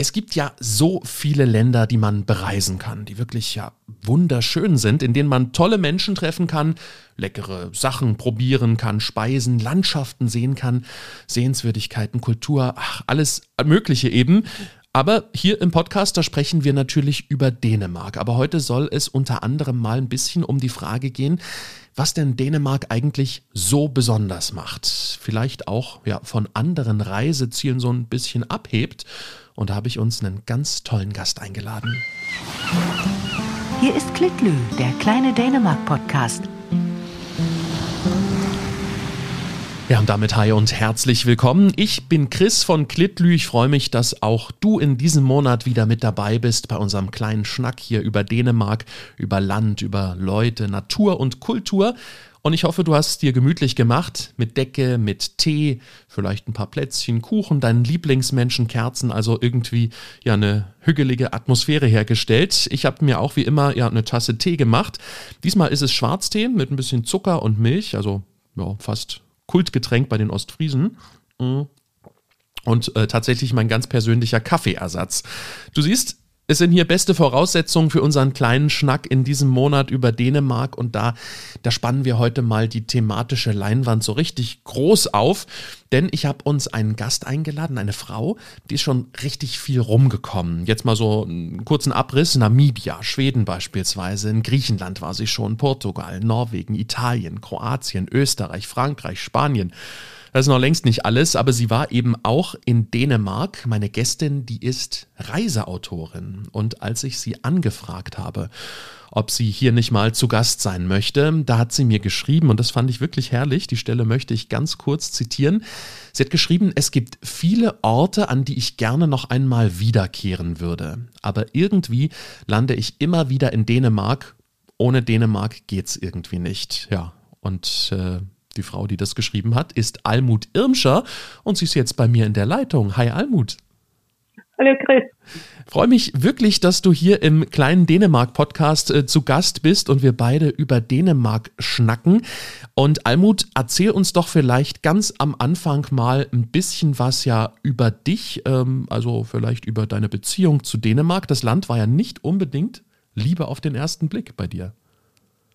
Es gibt ja so viele Länder, die man bereisen kann, die wirklich ja wunderschön sind, in denen man tolle Menschen treffen kann, leckere Sachen probieren kann, Speisen, Landschaften sehen kann, Sehenswürdigkeiten, Kultur, ach, alles Mögliche eben. Aber hier im Podcast, da sprechen wir natürlich über Dänemark. Aber heute soll es unter anderem mal ein bisschen um die Frage gehen, was denn Dänemark eigentlich so besonders macht. Vielleicht auch ja, von anderen Reisezielen so ein bisschen abhebt. Und da habe ich uns einen ganz tollen Gast eingeladen. Hier ist Klitlü, der kleine Dänemark-Podcast. Ja, und damit hi und herzlich willkommen. Ich bin Chris von Klitlü. Ich freue mich, dass auch du in diesem Monat wieder mit dabei bist bei unserem kleinen Schnack hier über Dänemark, über Land, über Leute, Natur und Kultur. Und ich hoffe, du hast es dir gemütlich gemacht mit Decke, mit Tee, vielleicht ein paar Plätzchen, Kuchen, deinen Lieblingsmenschen, Kerzen, also irgendwie ja eine hügelige Atmosphäre hergestellt. Ich habe mir auch wie immer ja eine Tasse Tee gemacht. Diesmal ist es Schwarztee mit ein bisschen Zucker und Milch, also ja, fast Kultgetränk bei den Ostfriesen. Mm. Und äh, tatsächlich mein ganz persönlicher Kaffeeersatz. Du siehst, es sind hier beste Voraussetzungen für unseren kleinen Schnack in diesem Monat über Dänemark. Und da, da spannen wir heute mal die thematische Leinwand so richtig groß auf, denn ich habe uns einen Gast eingeladen, eine Frau, die ist schon richtig viel rumgekommen. Jetzt mal so einen kurzen Abriss, Namibia, Schweden beispielsweise, in Griechenland war sie schon, Portugal, Norwegen, Italien, Kroatien, Österreich, Frankreich, Spanien. Das ist noch längst nicht alles, aber sie war eben auch in Dänemark. Meine Gästin, die ist Reiseautorin. Und als ich sie angefragt habe, ob sie hier nicht mal zu Gast sein möchte, da hat sie mir geschrieben, und das fand ich wirklich herrlich, die Stelle möchte ich ganz kurz zitieren. Sie hat geschrieben, es gibt viele Orte, an die ich gerne noch einmal wiederkehren würde. Aber irgendwie lande ich immer wieder in Dänemark. Ohne Dänemark geht's irgendwie nicht. Ja, und äh, die Frau, die das geschrieben hat, ist Almut Irmscher und sie ist jetzt bei mir in der Leitung. Hi Almut. Hallo Chris. Freue mich wirklich, dass du hier im kleinen Dänemark-Podcast äh, zu Gast bist und wir beide über Dänemark schnacken. Und Almut, erzähl uns doch vielleicht ganz am Anfang mal ein bisschen was ja über dich, ähm, also vielleicht über deine Beziehung zu Dänemark. Das Land war ja nicht unbedingt Liebe auf den ersten Blick bei dir.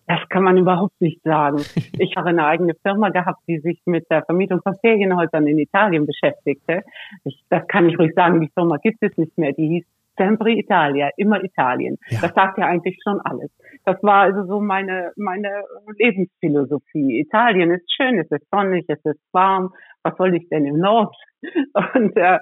Das kann man überhaupt nicht sagen. Ich habe eine eigene Firma gehabt, die sich mit der Vermietung von Ferienhäusern in Italien beschäftigte. Ich, das kann ich ruhig sagen, die Firma gibt es nicht mehr. Die hieß Sempre Italia, immer Italien. Ja. Das sagt ja eigentlich schon alles. Das war also so meine, meine Lebensphilosophie. Italien ist schön, es ist sonnig, es ist warm. Was soll ich denn im Nord? Und äh,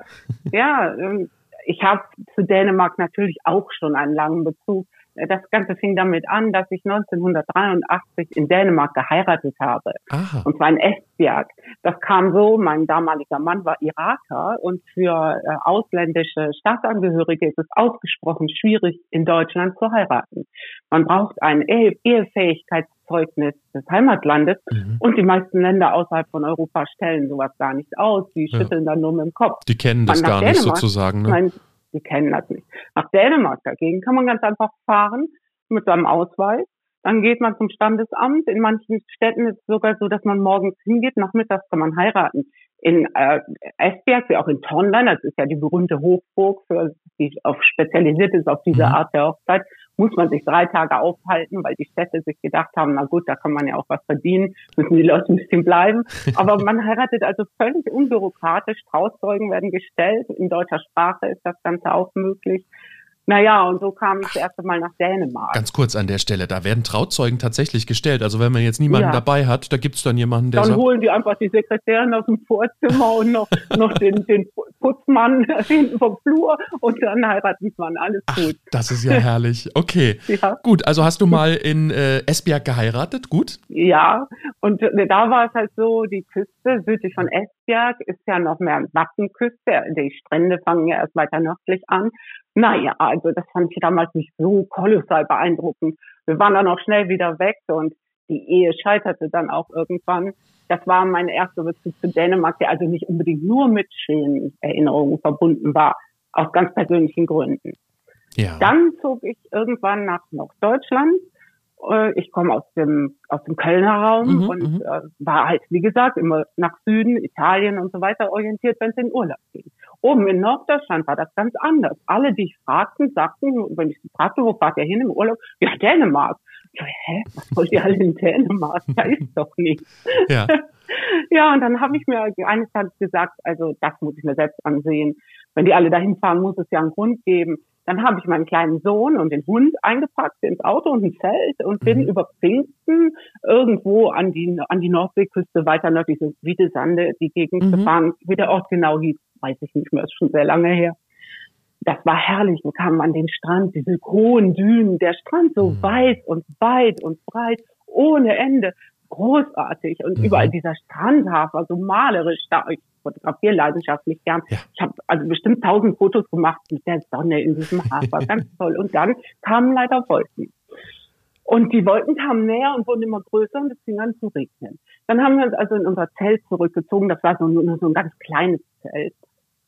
ja, ähm, ich habe zu Dänemark natürlich auch schon einen langen Bezug das Ganze fing damit an, dass ich 1983 in Dänemark geheiratet habe. Aha. Und zwar in Esbjerg. Das kam so, mein damaliger Mann war Iraker und für äh, ausländische Staatsangehörige ist es ausgesprochen schwierig, in Deutschland zu heiraten. Man braucht ein Ehe Ehefähigkeitszeugnis des Heimatlandes mhm. und die meisten Länder außerhalb von Europa stellen sowas gar nicht aus. Die ja. schütteln dann nur mit dem Kopf. Die kennen das gar nicht sozusagen. Ne? Mein, die kennen das nicht. Nach Dänemark dagegen kann man ganz einfach fahren mit seinem Ausweis. Dann geht man zum Standesamt. In manchen Städten ist es sogar so, dass man morgens hingeht, nachmittags kann man heiraten. In äh, Esbjerg, wie auch in Tonlein, das ist ja die berühmte Hochburg, für, die auf spezialisiert ist auf diese mhm. Art der Hochzeit, muss man sich drei Tage aufhalten, weil die Städte sich gedacht haben, na gut, da kann man ja auch was verdienen, müssen die Leute ein bisschen bleiben. Aber man heiratet also völlig unbürokratisch, Trauzeugen werden gestellt, in deutscher Sprache ist das Ganze auch möglich. Naja, und so kam ich das erste Mal nach Dänemark. Ganz kurz an der Stelle, da werden Trauzeugen tatsächlich gestellt. Also wenn man jetzt niemanden ja. dabei hat, da gibt es dann jemanden, der Dann sagt, holen die einfach die Sekretärin aus dem Vorzimmer und noch, noch den, den Putzmann hinten vom Flur und dann heiraten man. Alles Ach, gut. Das ist ja herrlich. Okay. ja. Gut, also hast du mal in äh, Esbjerg geheiratet? Gut? Ja, und äh, da war es halt so, die Küste südlich von Esbjerg ist ja noch mehr Nackenküste. Die Strände fangen ja erst weiter nördlich an. Naja, also das fand ich damals nicht so kolossal beeindruckend. Wir waren dann auch schnell wieder weg und die Ehe scheiterte dann auch irgendwann. Das war mein erster Bezug zu Dänemark, der also nicht unbedingt nur mit schönen Erinnerungen verbunden war, aus ganz persönlichen Gründen. Ja. Dann zog ich irgendwann nach Norddeutschland. Äh, ich komme aus dem, aus dem Kölner Raum mhm, und mhm. äh, war halt, wie gesagt, immer nach Süden, Italien und so weiter orientiert, wenn es in Urlaub ging. Oben in Norddeutschland war das ganz anders. Alle, die ich fragten, sagten, wenn ich sie fragte, wo fahrt ihr hin im Urlaub? Ja, Dänemark. Ich so, hä, was wollt ihr alle in Dänemark? Da ist doch nichts. Ja. ja, und dann habe ich mir eines Tages gesagt, also das muss ich mir selbst ansehen. Wenn die alle dahin fahren, muss es ja einen Grund geben. Dann habe ich meinen kleinen Sohn und den Hund eingepackt ins Auto und ein Zelt und bin mhm. über Pfingsten irgendwo an die, an die Nordseeküste weiter nördlich, so Wiedesande, die Gegend mhm. gefahren. Wie der Ort genau hieß, weiß ich nicht mehr, ist schon sehr lange her. Das war herrlich. Wir kamen an den Strand, diese hohen Dünen, der Strand so mhm. weit und weit und breit, ohne Ende großartig und mhm. überall dieser Strandhafer, so malerisch da. Ich fotografiere leidenschaftlich gern. Ja. Ich habe also bestimmt tausend Fotos gemacht mit der Sonne in diesem Hafer, ganz toll. Und dann kamen leider Wolken. Und die Wolken kamen näher und wurden immer größer und es fing an zu regnen. Dann haben wir uns also in unser Zelt zurückgezogen. Das war so, nur so ein ganz kleines Zelt.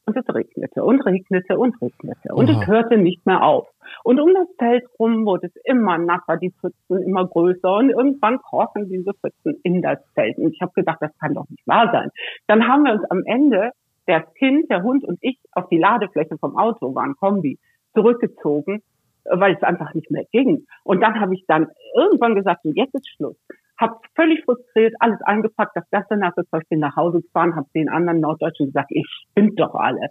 Und es regnete und regnete und regnete. Und Aha. es hörte nicht mehr auf. Und um das Zelt rum wurde es immer nasser, die Pfützen immer größer. Und irgendwann krochen diese Pfützen in das Zelt. Und ich habe gedacht, das kann doch nicht wahr sein. Dann haben wir uns am Ende, das Kind, der Hund und ich, auf die Ladefläche vom Auto, waren Kombi, zurückgezogen, weil es einfach nicht mehr ging. Und dann habe ich dann irgendwann gesagt, so jetzt ist Schluss habe völlig frustriert alles eingepackt, das ganze nasse Zeug bin nach Hause gefahren, habe den anderen Norddeutschen gesagt, ich spinnt doch alle.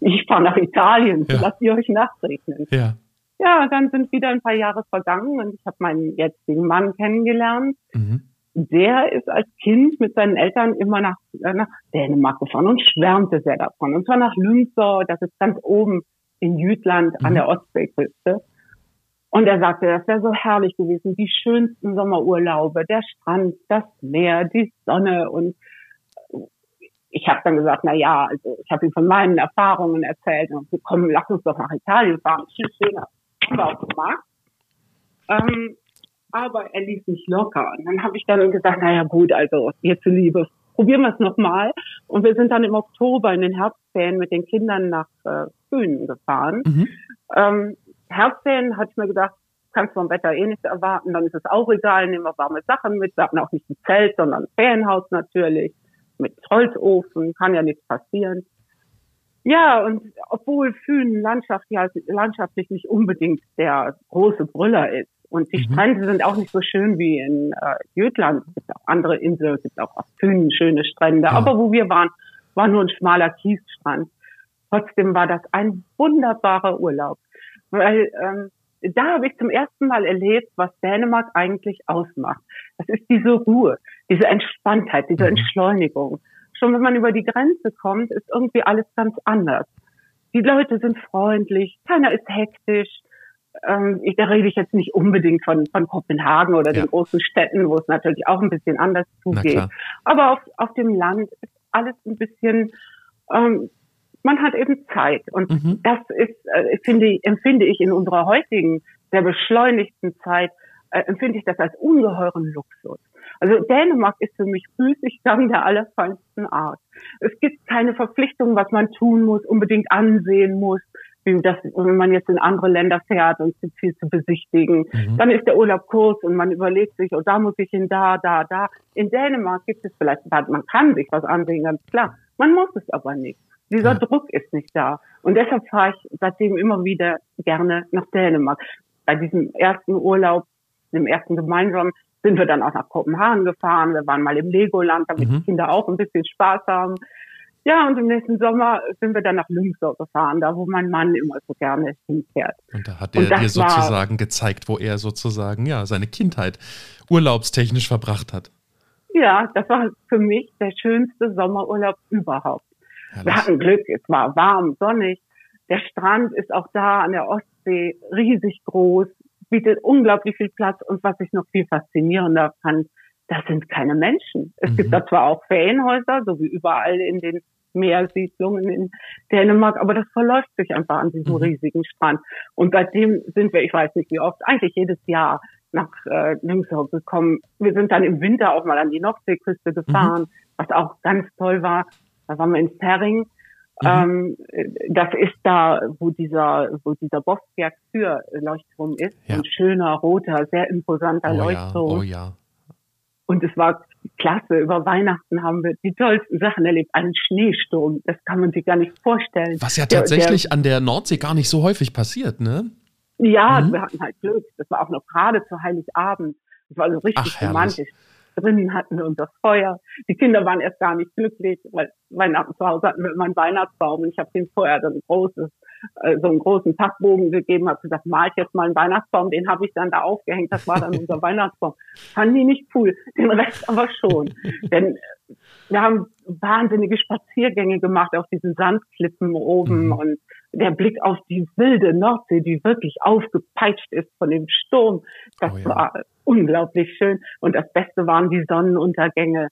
Ich fahre nach Italien, ja. lasst ihr euch nachregnen. Ja. Ja, dann sind wieder ein paar Jahre vergangen und ich habe meinen jetzigen Mann kennengelernt. Mhm. Der ist als Kind mit seinen Eltern immer nach, äh, nach Dänemark gefahren und schwärmte sehr davon. Und zwar nach Lünsor, das ist ganz oben in Jütland mhm. an der Ostseeküste. Und er sagte, das wäre so herrlich gewesen, die schönsten Sommerurlaube, der Strand, das Meer, die Sonne und ich habe dann gesagt, na ja, also ich habe ihm von meinen Erfahrungen erzählt und so, komm, lass uns doch nach Italien fahren, viel schöner. Haben wir auch gemacht. Ähm, aber er ließ mich locker. Und dann habe ich dann gesagt, na ja gut, also ihr zuliebe, probieren wir es nochmal. Und wir sind dann im Oktober in den Herbstferien mit den Kindern nach äh, gefahren. Mhm. Ähm, Herbstferien hatte ich mir gedacht, kannst du vom Wetter eh nichts erwarten, dann ist es auch egal, nehmen wir warme Sachen mit. Wir hatten auch nicht ein Zelt, sondern ein Ferienhaus natürlich, mit Holzofen, kann ja nichts passieren. Ja, und obwohl Fünen landschaftlich, landschaftlich nicht unbedingt der große Brüller ist und die mhm. Strände sind auch nicht so schön wie in äh, Jütland, es gibt auch andere Inseln, es gibt auch auf Fünen schöne Strände, ja. aber wo wir waren, war nur ein schmaler Kiesstrand. Trotzdem war das ein wunderbarer Urlaub weil ähm, da habe ich zum ersten Mal erlebt, was Dänemark eigentlich ausmacht. Das ist diese Ruhe, diese Entspanntheit, diese mhm. Entschleunigung. Schon wenn man über die Grenze kommt, ist irgendwie alles ganz anders. Die Leute sind freundlich, keiner ist hektisch. Ähm, ich, da rede ich jetzt nicht unbedingt von, von Kopenhagen oder ja. den großen Städten, wo es natürlich auch ein bisschen anders zugeht. Aber auf, auf dem Land ist alles ein bisschen ähm, man hat eben Zeit. Und mhm. das ist, äh, finde, empfinde ich in unserer heutigen, sehr beschleunigten Zeit, äh, empfinde ich das als ungeheuren Luxus. Also Dänemark ist für mich Müßiggang der allerfeinsten Art. Es gibt keine Verpflichtung, was man tun muss, unbedingt ansehen muss, wie das, wenn man jetzt in andere Länder fährt und es gibt viel zu besichtigen. Mhm. Dann ist der Urlaub kurz und man überlegt sich, oh, da muss ich hin, da, da, da. In Dänemark gibt es vielleicht, man kann sich was ansehen, ganz klar. Man muss es aber nicht. Dieser ja. Druck ist nicht da. Und deshalb fahre ich seitdem immer wieder gerne nach Dänemark. Bei diesem ersten Urlaub, dem ersten gemeinsamen, sind wir dann auch nach Kopenhagen gefahren. Wir waren mal im Legoland, damit mhm. die Kinder auch ein bisschen Spaß haben. Ja, und im nächsten Sommer sind wir dann nach Lüngsor gefahren, da wo mein Mann immer so gerne hinfährt. Und da hat er dir sozusagen war, gezeigt, wo er sozusagen ja seine Kindheit urlaubstechnisch verbracht hat. Ja, das war für mich der schönste Sommerurlaub überhaupt. Wir hatten Glück, es war warm, sonnig. Der Strand ist auch da an der Ostsee riesig groß, bietet unglaublich viel Platz. Und was ich noch viel faszinierender fand, das sind keine Menschen. Es mhm. gibt da zwar auch Ferienhäuser, so wie überall in den Meersiedlungen in Dänemark, aber das verläuft sich einfach an diesem mhm. riesigen Strand. Und seitdem sind wir, ich weiß nicht wie oft, eigentlich jedes Jahr nach äh, Lüngsau gekommen. Wir sind dann im Winter auch mal an die Nordseeküste gefahren, mhm. was auch ganz toll war da waren wir in Ferring. Mhm. Ähm, das ist da, wo dieser, wo dieser Bosberg für Leuchtturm ist. Ja. Ein schöner, roter, sehr imposanter oh Leuchtturm. Ja, oh ja. Und es war klasse. Über Weihnachten haben wir die tollsten Sachen erlebt. Einen Schneesturm, das kann man sich gar nicht vorstellen. Was ja tatsächlich der, der, an der Nordsee gar nicht so häufig passiert, ne? Ja, mhm. wir hatten halt Glück. Das war auch noch gerade zu Heiligabend. Das war also richtig Ach, romantisch. Drinnen hatten wir unser Feuer. Die Kinder waren erst gar nicht glücklich, weil Weihnachten zu Hause hatten wir immer einen Weihnachtsbaum und ich habe dem vorher so ein großes, äh, so einen großen Packbogen gegeben, habe gesagt, malt jetzt mal einen Weihnachtsbaum, den habe ich dann da aufgehängt, das war dann unser Weihnachtsbaum. Fanden die nicht cool, den Rest aber schon. Denn wir haben wahnsinnige Spaziergänge gemacht auf diesen Sandklippen oben mhm. und der Blick auf die wilde Nordsee, die wirklich aufgepeitscht ist von dem Sturm, das oh ja. war unglaublich schön. Und das Beste waren die Sonnenuntergänge,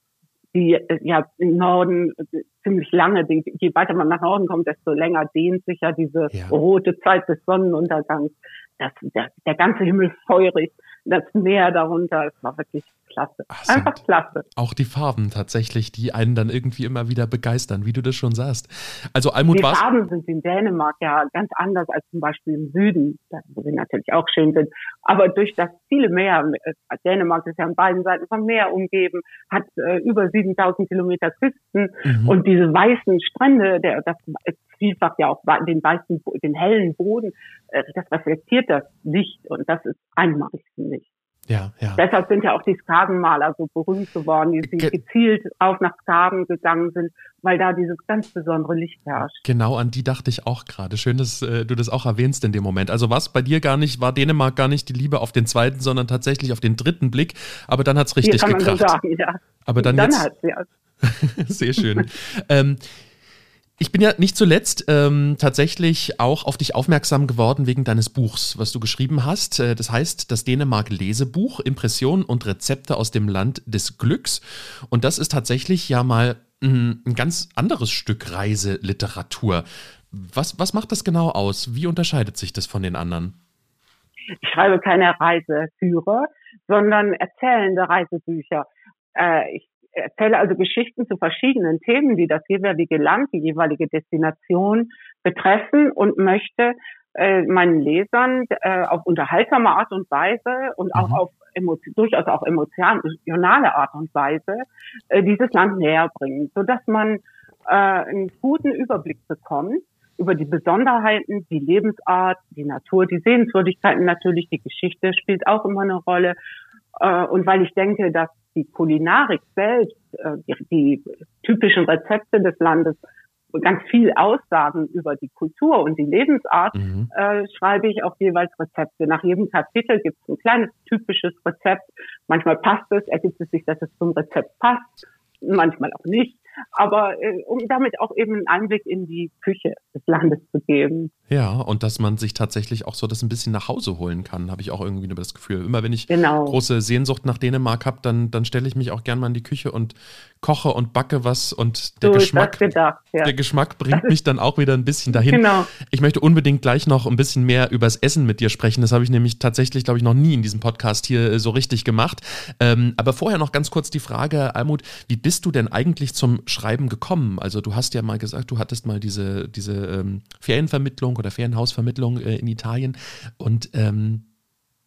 die äh, ja im Norden äh, ziemlich lange, je weiter man nach Norden kommt, desto länger dehnt sich ja diese ja. rote Zeit des Sonnenuntergangs. Das, der, der ganze Himmel feurig das Meer darunter. Es war wirklich klasse. Ach, Einfach klasse. Auch die Farben tatsächlich, die einen dann irgendwie immer wieder begeistern, wie du das schon sagst. Also Almut Die Farben sind in Dänemark ja ganz anders als zum Beispiel im Süden, wo sie natürlich auch schön sind. Aber durch das viele Meer, äh, Dänemark ist ja an beiden Seiten vom Meer umgeben, hat äh, über 7000 Kilometer Küsten mhm. und diese weißen Strände, der, das vielfach ja auch den weißen, den hellen Boden, äh, das reflektiert das Licht und das ist einmalig, finde ich. Ja, ja. Deshalb sind ja auch die Skagenmaler so berühmt geworden, die Ge gezielt auf nach Skagen gegangen sind, weil da dieses ganz besondere Licht herrscht. Genau, an die dachte ich auch gerade. Schön, dass äh, du das auch erwähnst in dem Moment. Also was bei dir gar nicht, war Dänemark gar nicht die Liebe auf den zweiten, sondern tatsächlich auf den dritten Blick. Aber dann hat es richtig Hier kann gekracht. Man so sagen, ja. Aber dann, dann jetzt. Hat's, ja. Sehr schön. ähm, ich bin ja nicht zuletzt ähm, tatsächlich auch auf dich aufmerksam geworden wegen deines Buchs, was du geschrieben hast. Äh, das heißt das Dänemark Lesebuch, Impressionen und Rezepte aus dem Land des Glücks. Und das ist tatsächlich ja mal ein, ein ganz anderes Stück Reiseliteratur. Was, was macht das genau aus? Wie unterscheidet sich das von den anderen? Ich schreibe keine Reiseführer, sondern erzählende Reisebücher. Äh, ich erzähle also Geschichten zu verschiedenen Themen, die das jeweilige Land, die jeweilige Destination betreffen und möchte äh, meinen Lesern äh, auf unterhaltsame Art und Weise und auch mhm. auf durchaus auch emotionale Art und Weise äh, dieses Land näher bringen, so dass man äh, einen guten Überblick bekommt über die Besonderheiten, die Lebensart, die Natur, die Sehenswürdigkeiten natürlich, die Geschichte spielt auch immer eine Rolle. Äh, und weil ich denke, dass die Kulinarik selbst, äh, die, die typischen Rezepte des Landes ganz viel aussagen über die Kultur und die Lebensart, mhm. äh, schreibe ich auch jeweils Rezepte. Nach jedem Kapitel gibt es ein kleines typisches Rezept. Manchmal passt es, ergibt es sich, dass es zum Rezept passt, manchmal auch nicht aber äh, um damit auch eben einen Einblick in die Küche des Landes zu geben. Ja, und dass man sich tatsächlich auch so das ein bisschen nach Hause holen kann, habe ich auch irgendwie nur das Gefühl. Immer wenn ich genau. große Sehnsucht nach Dänemark habe, dann, dann stelle ich mich auch gern mal in die Küche und koche und backe was und der so Geschmack, gedacht, ja. der Geschmack bringt mich dann auch wieder ein bisschen dahin. Genau. Ich möchte unbedingt gleich noch ein bisschen mehr übers Essen mit dir sprechen. Das habe ich nämlich tatsächlich, glaube ich, noch nie in diesem Podcast hier äh, so richtig gemacht. Ähm, aber vorher noch ganz kurz die Frage, Almut, wie bist du denn eigentlich zum Schreiben gekommen? Also du hast ja mal gesagt, du hattest mal diese, diese ähm, Ferienvermittlung oder Ferienhausvermittlung äh, in Italien und ähm,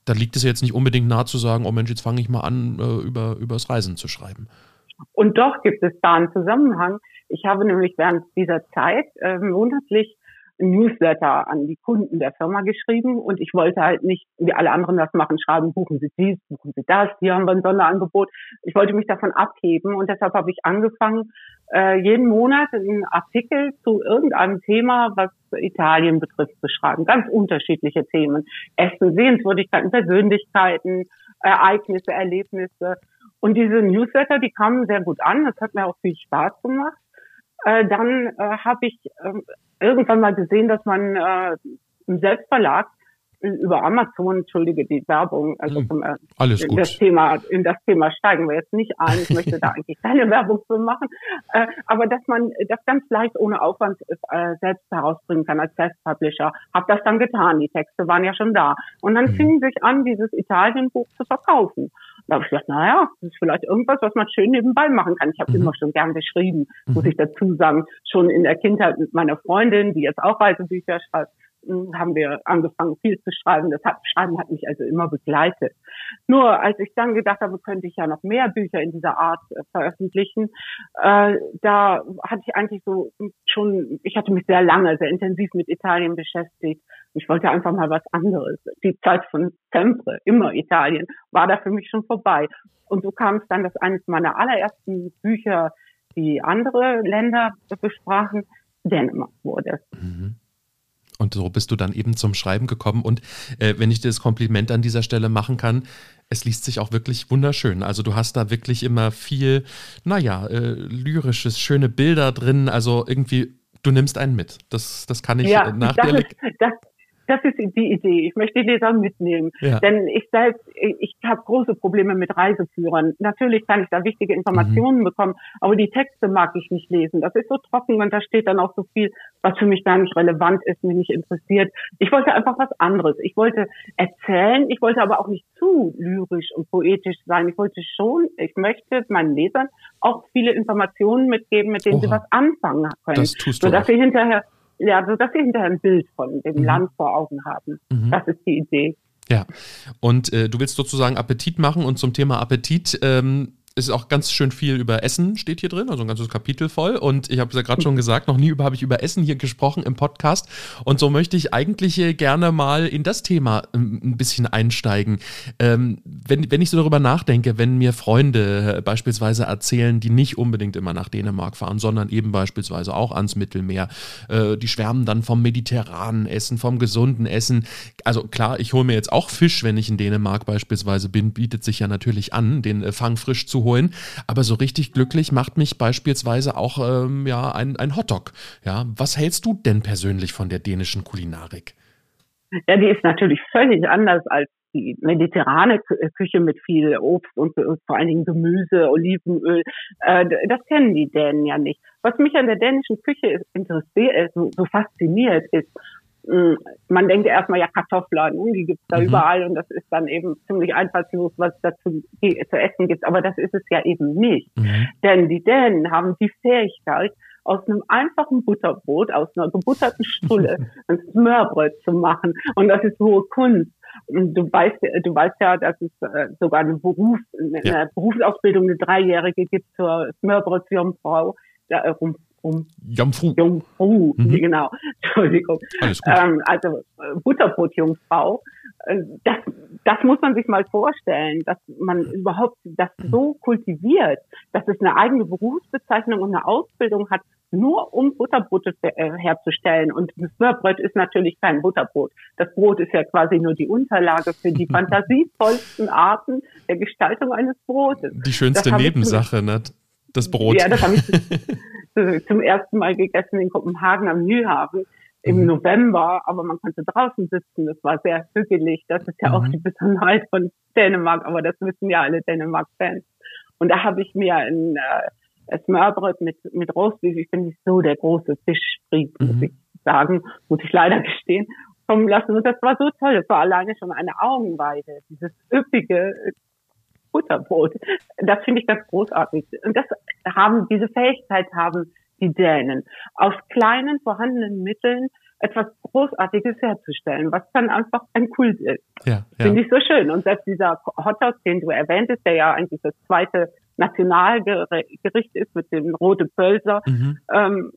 da liegt es jetzt nicht unbedingt nahe zu sagen, oh Mensch, jetzt fange ich mal an, äh, über, über das Reisen zu schreiben. Und doch gibt es da einen Zusammenhang. Ich habe nämlich während dieser Zeit äh, monatlich Newsletter an die Kunden der Firma geschrieben und ich wollte halt nicht, wie alle anderen das machen, schreiben, buchen Sie dies, buchen Sie das, hier haben wir ein Sonderangebot. Ich wollte mich davon abheben und deshalb habe ich angefangen, äh, jeden Monat einen Artikel zu irgendeinem Thema, was Italien betrifft, zu schreiben. Ganz unterschiedliche Themen. Essen, Sehenswürdigkeiten, Persönlichkeiten, Ereignisse, Erlebnisse. Und diese Newsletter, die kamen sehr gut an. Das hat mir auch viel Spaß gemacht. Äh, dann äh, habe ich äh, irgendwann mal gesehen, dass man äh, im Selbstverlag über Amazon, entschuldige die Werbung, also hm, äh, Alles in gut. das Thema, in das Thema steigen wir jetzt nicht ein. Ich möchte da eigentlich keine Werbung für machen, äh, aber dass man das ganz leicht ohne Aufwand äh, selbst herausbringen kann als Self-Publisher. Hab das dann getan. Die Texte waren ja schon da und dann mhm. fing sich an, dieses Italien-Buch zu verkaufen. Da habe ich gedacht, naja, das ist vielleicht irgendwas, was man schön nebenbei machen kann. Ich habe mhm. immer schon gern geschrieben, muss mhm. ich dazu sagen. Schon in der Kindheit mit meiner Freundin, die jetzt auch Reisebücher schreibt, haben wir angefangen, viel zu schreiben. Das hat, Schreiben hat mich also immer begleitet. Nur als ich dann gedacht habe, könnte ich ja noch mehr Bücher in dieser Art äh, veröffentlichen, äh, da hatte ich eigentlich so schon, ich hatte mich sehr lange, sehr intensiv mit Italien beschäftigt. Ich wollte einfach mal was anderes. Die Zeit von sempre, immer Italien, war da für mich schon vorbei. Und so kam es dann, dass eines meiner allerersten Bücher, die andere Länder besprachen, Dänemark wurde. Mhm. Und so bist du dann eben zum Schreiben gekommen. Und äh, wenn ich dir das Kompliment an dieser Stelle machen kann, es liest sich auch wirklich wunderschön. Also du hast da wirklich immer viel, naja, äh, lyrisches, schöne Bilder drin. Also irgendwie, du nimmst einen mit. Das, das kann ich ja, nach das dir. Ist, das, das ist die Idee. Ich möchte die Leser mitnehmen. Ja. Denn ich selbst, ich habe große Probleme mit Reiseführern. Natürlich kann ich da wichtige Informationen mhm. bekommen, aber die Texte mag ich nicht lesen. Das ist so trocken und da steht dann auch so viel, was für mich gar nicht relevant ist, mich nicht interessiert. Ich wollte einfach was anderes. Ich wollte erzählen, ich wollte aber auch nicht zu lyrisch und poetisch sein. Ich wollte schon, ich möchte meinen Lesern auch viele Informationen mitgeben, mit denen Oha. sie was anfangen können. Das tust du sodass auch. sie hinterher ja, so dass sie hinterher ein Bild von dem mhm. Land vor Augen haben. Mhm. Das ist die Idee. Ja, und äh, du willst sozusagen Appetit machen und zum Thema Appetit ähm, ist auch ganz schön viel über Essen steht hier drin, also ein ganzes Kapitel voll. Und ich habe es ja gerade schon gesagt, noch nie habe ich über Essen hier gesprochen im Podcast. Und so möchte ich eigentlich gerne mal in das Thema ähm, ein bisschen einsteigen. Ähm, wenn, wenn ich so darüber nachdenke, wenn mir Freunde äh, beispielsweise erzählen, die nicht unbedingt immer nach Dänemark fahren, sondern eben beispielsweise auch ans Mittelmeer, äh, die schwärmen dann vom mediterranen Essen, vom gesunden Essen. Also klar, ich hole mir jetzt auch Fisch, wenn ich in Dänemark beispielsweise bin, bietet sich ja natürlich an, den äh, Fang frisch zu holen. Aber so richtig glücklich macht mich beispielsweise auch ähm, ja, ein, ein Hotdog. Ja, was hältst du denn persönlich von der dänischen Kulinarik? Ja, die ist natürlich völlig anders als die mediterrane Küche mit viel Obst und vor allen Dingen Gemüse, Olivenöl. Äh, das kennen die Dänen ja nicht. Was mich an der dänischen Küche interessiert, äh, so, fasziniert, ist, man denkt erstmal ja Kartoffeln, die gibt's da mhm. überall und das ist dann eben ziemlich einfallslos, was es dazu zu essen gibt. Aber das ist es ja eben nicht. Mhm. Denn die Dänen haben die Fähigkeit, aus einem einfachen Butterbrot, aus einer gebutterten Stulle, ein Smörbröt zu machen. Und das ist hohe Kunst. Und du weißt, du weißt ja, dass es äh, sogar eine, Beruf, eine ja. Berufsausbildung, eine dreijährige gibt zur Smörbrötjungfrau, da, äh, um Jungfrau. Jungfrau, mhm. genau. Entschuldigung. Alles gut. Ähm, also äh, Butterbrotjungfrau. Äh, das, das muss man sich mal vorstellen, dass man überhaupt das so kultiviert, dass es eine eigene Berufsbezeichnung und eine Ausbildung hat, nur um Butterbrote äh, herzustellen. Und das Smörbröt ist natürlich kein Butterbrot. Das Brot ist ja quasi nur die Unterlage für die fantasievollsten Arten der Gestaltung eines Brotes. Die schönste Nebensache, ne? Das Brot. Ja, das habe ich zum ersten Mal gegessen in Kopenhagen am Mühlhafen im mhm. November, aber man konnte draußen sitzen. Das war sehr hügelig. Das ist ja mhm. auch die Besonderheit von Dänemark, aber das wissen ja alle Dänemark-Fans. Und da habe ich mir ein äh, Smørbröt mit, mit Rostbeef, ich bin nicht so der große Fischfried, mhm. muss ich sagen, muss ich leider gestehen, kommen lassen. Und das war so toll. Das war alleine schon eine Augenweide. Dieses üppige, Butterbrot. Das finde ich ganz großartig. Und das haben, diese Fähigkeit haben die Dänen, aus kleinen vorhandenen Mitteln etwas Großartiges herzustellen, was dann einfach ein Kult ist. Ja, ja. Finde ich so schön. Und selbst dieser Hotdog, den du erwähnt hast, der ja eigentlich das zweite Nationalgericht ist mit dem rote Pölser, mhm. ähm,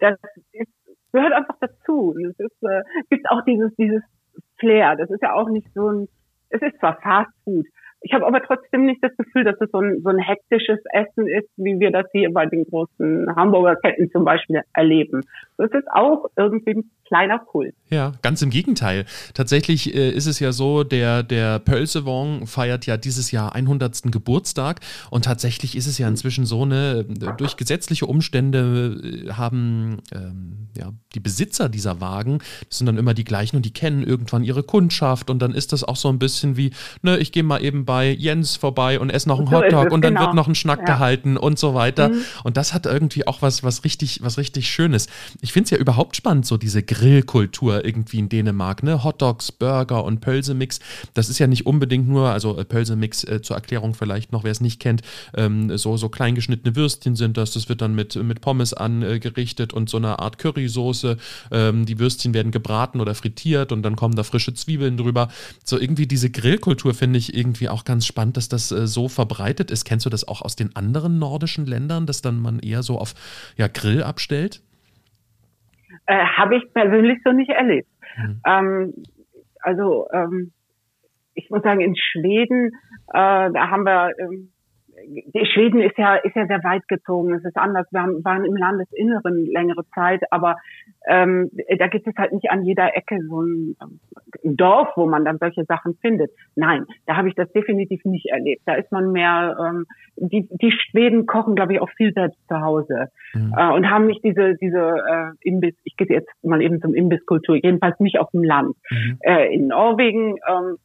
das ist, gehört einfach dazu. Und es ist, äh, gibt auch dieses, dieses Flair. Das ist ja auch nicht so ein, es ist zwar Fast Food, ich habe aber trotzdem nicht das Gefühl, dass es so ein, so ein hektisches Essen ist, wie wir das hier bei den großen Hamburger Ketten zum Beispiel erleben. Es ist auch irgendwie ein kleiner Kult. Ja, ganz im Gegenteil. Tatsächlich äh, ist es ja so, der, der Pölsewong feiert ja dieses Jahr 100. Geburtstag und tatsächlich ist es ja inzwischen so eine, durch gesetzliche Umstände äh, haben ähm, ja, die Besitzer dieser Wagen, das sind dann immer die gleichen und die kennen irgendwann ihre Kundschaft und dann ist das auch so ein bisschen wie, ne, ich gehe mal eben bei bei Jens vorbei und esse noch einen so Hotdog und dann genau. wird noch ein Schnack ja. gehalten und so weiter. Mhm. Und das hat irgendwie auch was, was richtig, was richtig Schönes. Ich finde es ja überhaupt spannend, so diese Grillkultur irgendwie in Dänemark, ne? Hotdogs, Burger und Pölsemix. Das ist ja nicht unbedingt nur, also äh, Pölsemix äh, zur Erklärung vielleicht noch, wer es nicht kennt, ähm, so, so klein geschnittene Würstchen sind das. Das wird dann mit, mit Pommes angerichtet und so einer Art Currysoße. Ähm, die Würstchen werden gebraten oder frittiert und dann kommen da frische Zwiebeln drüber. So irgendwie diese Grillkultur finde ich irgendwie auch ganz spannend, dass das äh, so verbreitet ist. Kennst du das auch aus den anderen nordischen Ländern, dass dann man eher so auf ja, Grill abstellt? Äh, Habe ich persönlich so nicht erlebt. Mhm. Ähm, also ähm, ich muss sagen, in Schweden, äh, da haben wir ähm, Schweden ist ja, ist ja sehr weit gezogen. Es ist anders. Wir haben, waren im Landesinneren längere Zeit, aber ähm, da gibt es halt nicht an jeder Ecke so ein, ein Dorf, wo man dann solche Sachen findet. Nein, da habe ich das definitiv nicht erlebt. Da ist man mehr, ähm, die, die Schweden kochen, glaube ich, auch viel selbst zu Hause mhm. äh, und haben nicht diese, diese äh, Imbiss, ich gehe jetzt mal eben zum Imbisskultur, jedenfalls nicht auf dem Land. Mhm. Äh, in Norwegen, ähm,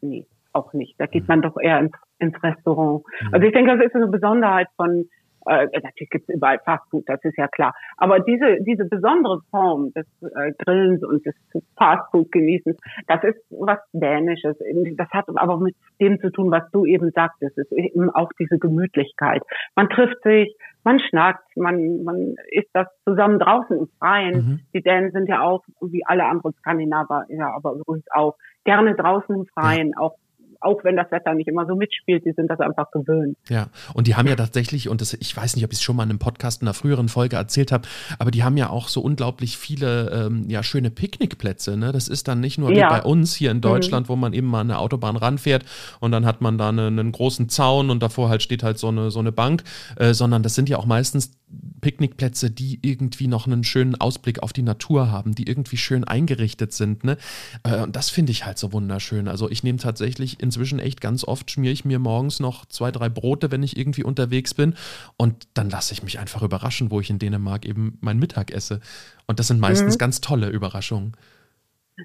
nee, auch nicht. Da geht mhm. man doch eher ins ins Restaurant. Mhm. Also ich denke, das ist eine Besonderheit von, äh, natürlich gibt es überall Fastfood, das ist ja klar. Aber diese, diese besondere Form des äh, Grillens und des Fastfood-Genießens, das ist was Dänisches. Das hat aber mit dem zu tun, was du eben sagtest. Es ist eben auch diese Gemütlichkeit. Man trifft sich, man schnackt, man, man isst das zusammen draußen im Freien. Mhm. Die Dänen sind ja auch, wie alle anderen Skandinavier, ja, aber übrigens auch, gerne draußen im Freien, auch auch wenn das Wetter nicht immer so mitspielt, die sind das einfach gewöhnt. Ja, und die haben ja tatsächlich, und das, ich weiß nicht, ob ich es schon mal in einem Podcast in einer früheren Folge erzählt habe, aber die haben ja auch so unglaublich viele ähm, ja, schöne Picknickplätze. Ne? Das ist dann nicht nur ja. wie bei uns hier in mhm. Deutschland, mhm. wo man eben mal an eine Autobahn ranfährt und dann hat man da eine, einen großen Zaun und davor halt steht halt so eine, so eine Bank, äh, sondern das sind ja auch meistens Picknickplätze, die irgendwie noch einen schönen Ausblick auf die Natur haben, die irgendwie schön eingerichtet sind. Ne? Äh, und das finde ich halt so wunderschön. Also ich nehme tatsächlich inzwischen echt ganz oft, schmiere ich mir morgens noch zwei, drei Brote, wenn ich irgendwie unterwegs bin. Und dann lasse ich mich einfach überraschen, wo ich in Dänemark eben mein Mittag esse. Und das sind meistens mhm. ganz tolle Überraschungen.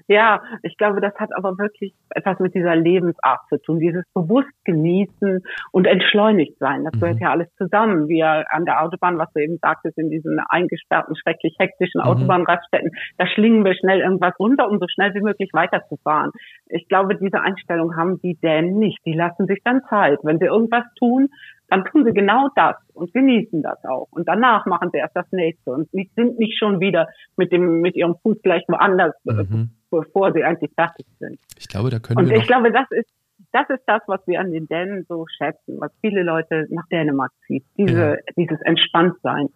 Ja, ich glaube, das hat aber wirklich etwas mit dieser Lebensart zu tun, dieses bewusst genießen und entschleunigt sein. Das gehört mhm. ja alles zusammen. Wir an der Autobahn, was du eben sagtest, in diesen eingesperrten, schrecklich hektischen mhm. Autobahnraststätten, da schlingen wir schnell irgendwas runter, um so schnell wie möglich weiterzufahren. Ich glaube, diese Einstellung haben die Dänen nicht. Die lassen sich dann Zeit. Wenn sie irgendwas tun, dann tun sie genau das und genießen das auch. Und danach machen sie erst das nächste und sind nicht schon wieder mit dem, mit ihrem Fuß gleich woanders, mhm. Bevor sie eigentlich fertig sind. Ich glaube, da können und wir. Und ich glaube, das ist, das ist das, was wir an den Dänen so schätzen, was viele Leute nach Dänemark zieht. Diese, ja. dieses Entspanntsein.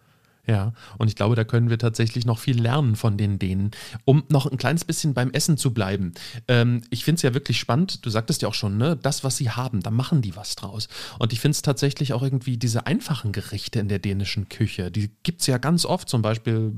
Ja, und ich glaube, da können wir tatsächlich noch viel lernen von den Dänen. Um noch ein kleines bisschen beim Essen zu bleiben. Ähm, ich finde es ja wirklich spannend, du sagtest ja auch schon, ne, das, was sie haben, da machen die was draus. Und ich finde es tatsächlich auch irgendwie diese einfachen Gerichte in der dänischen Küche, die gibt es ja ganz oft, zum Beispiel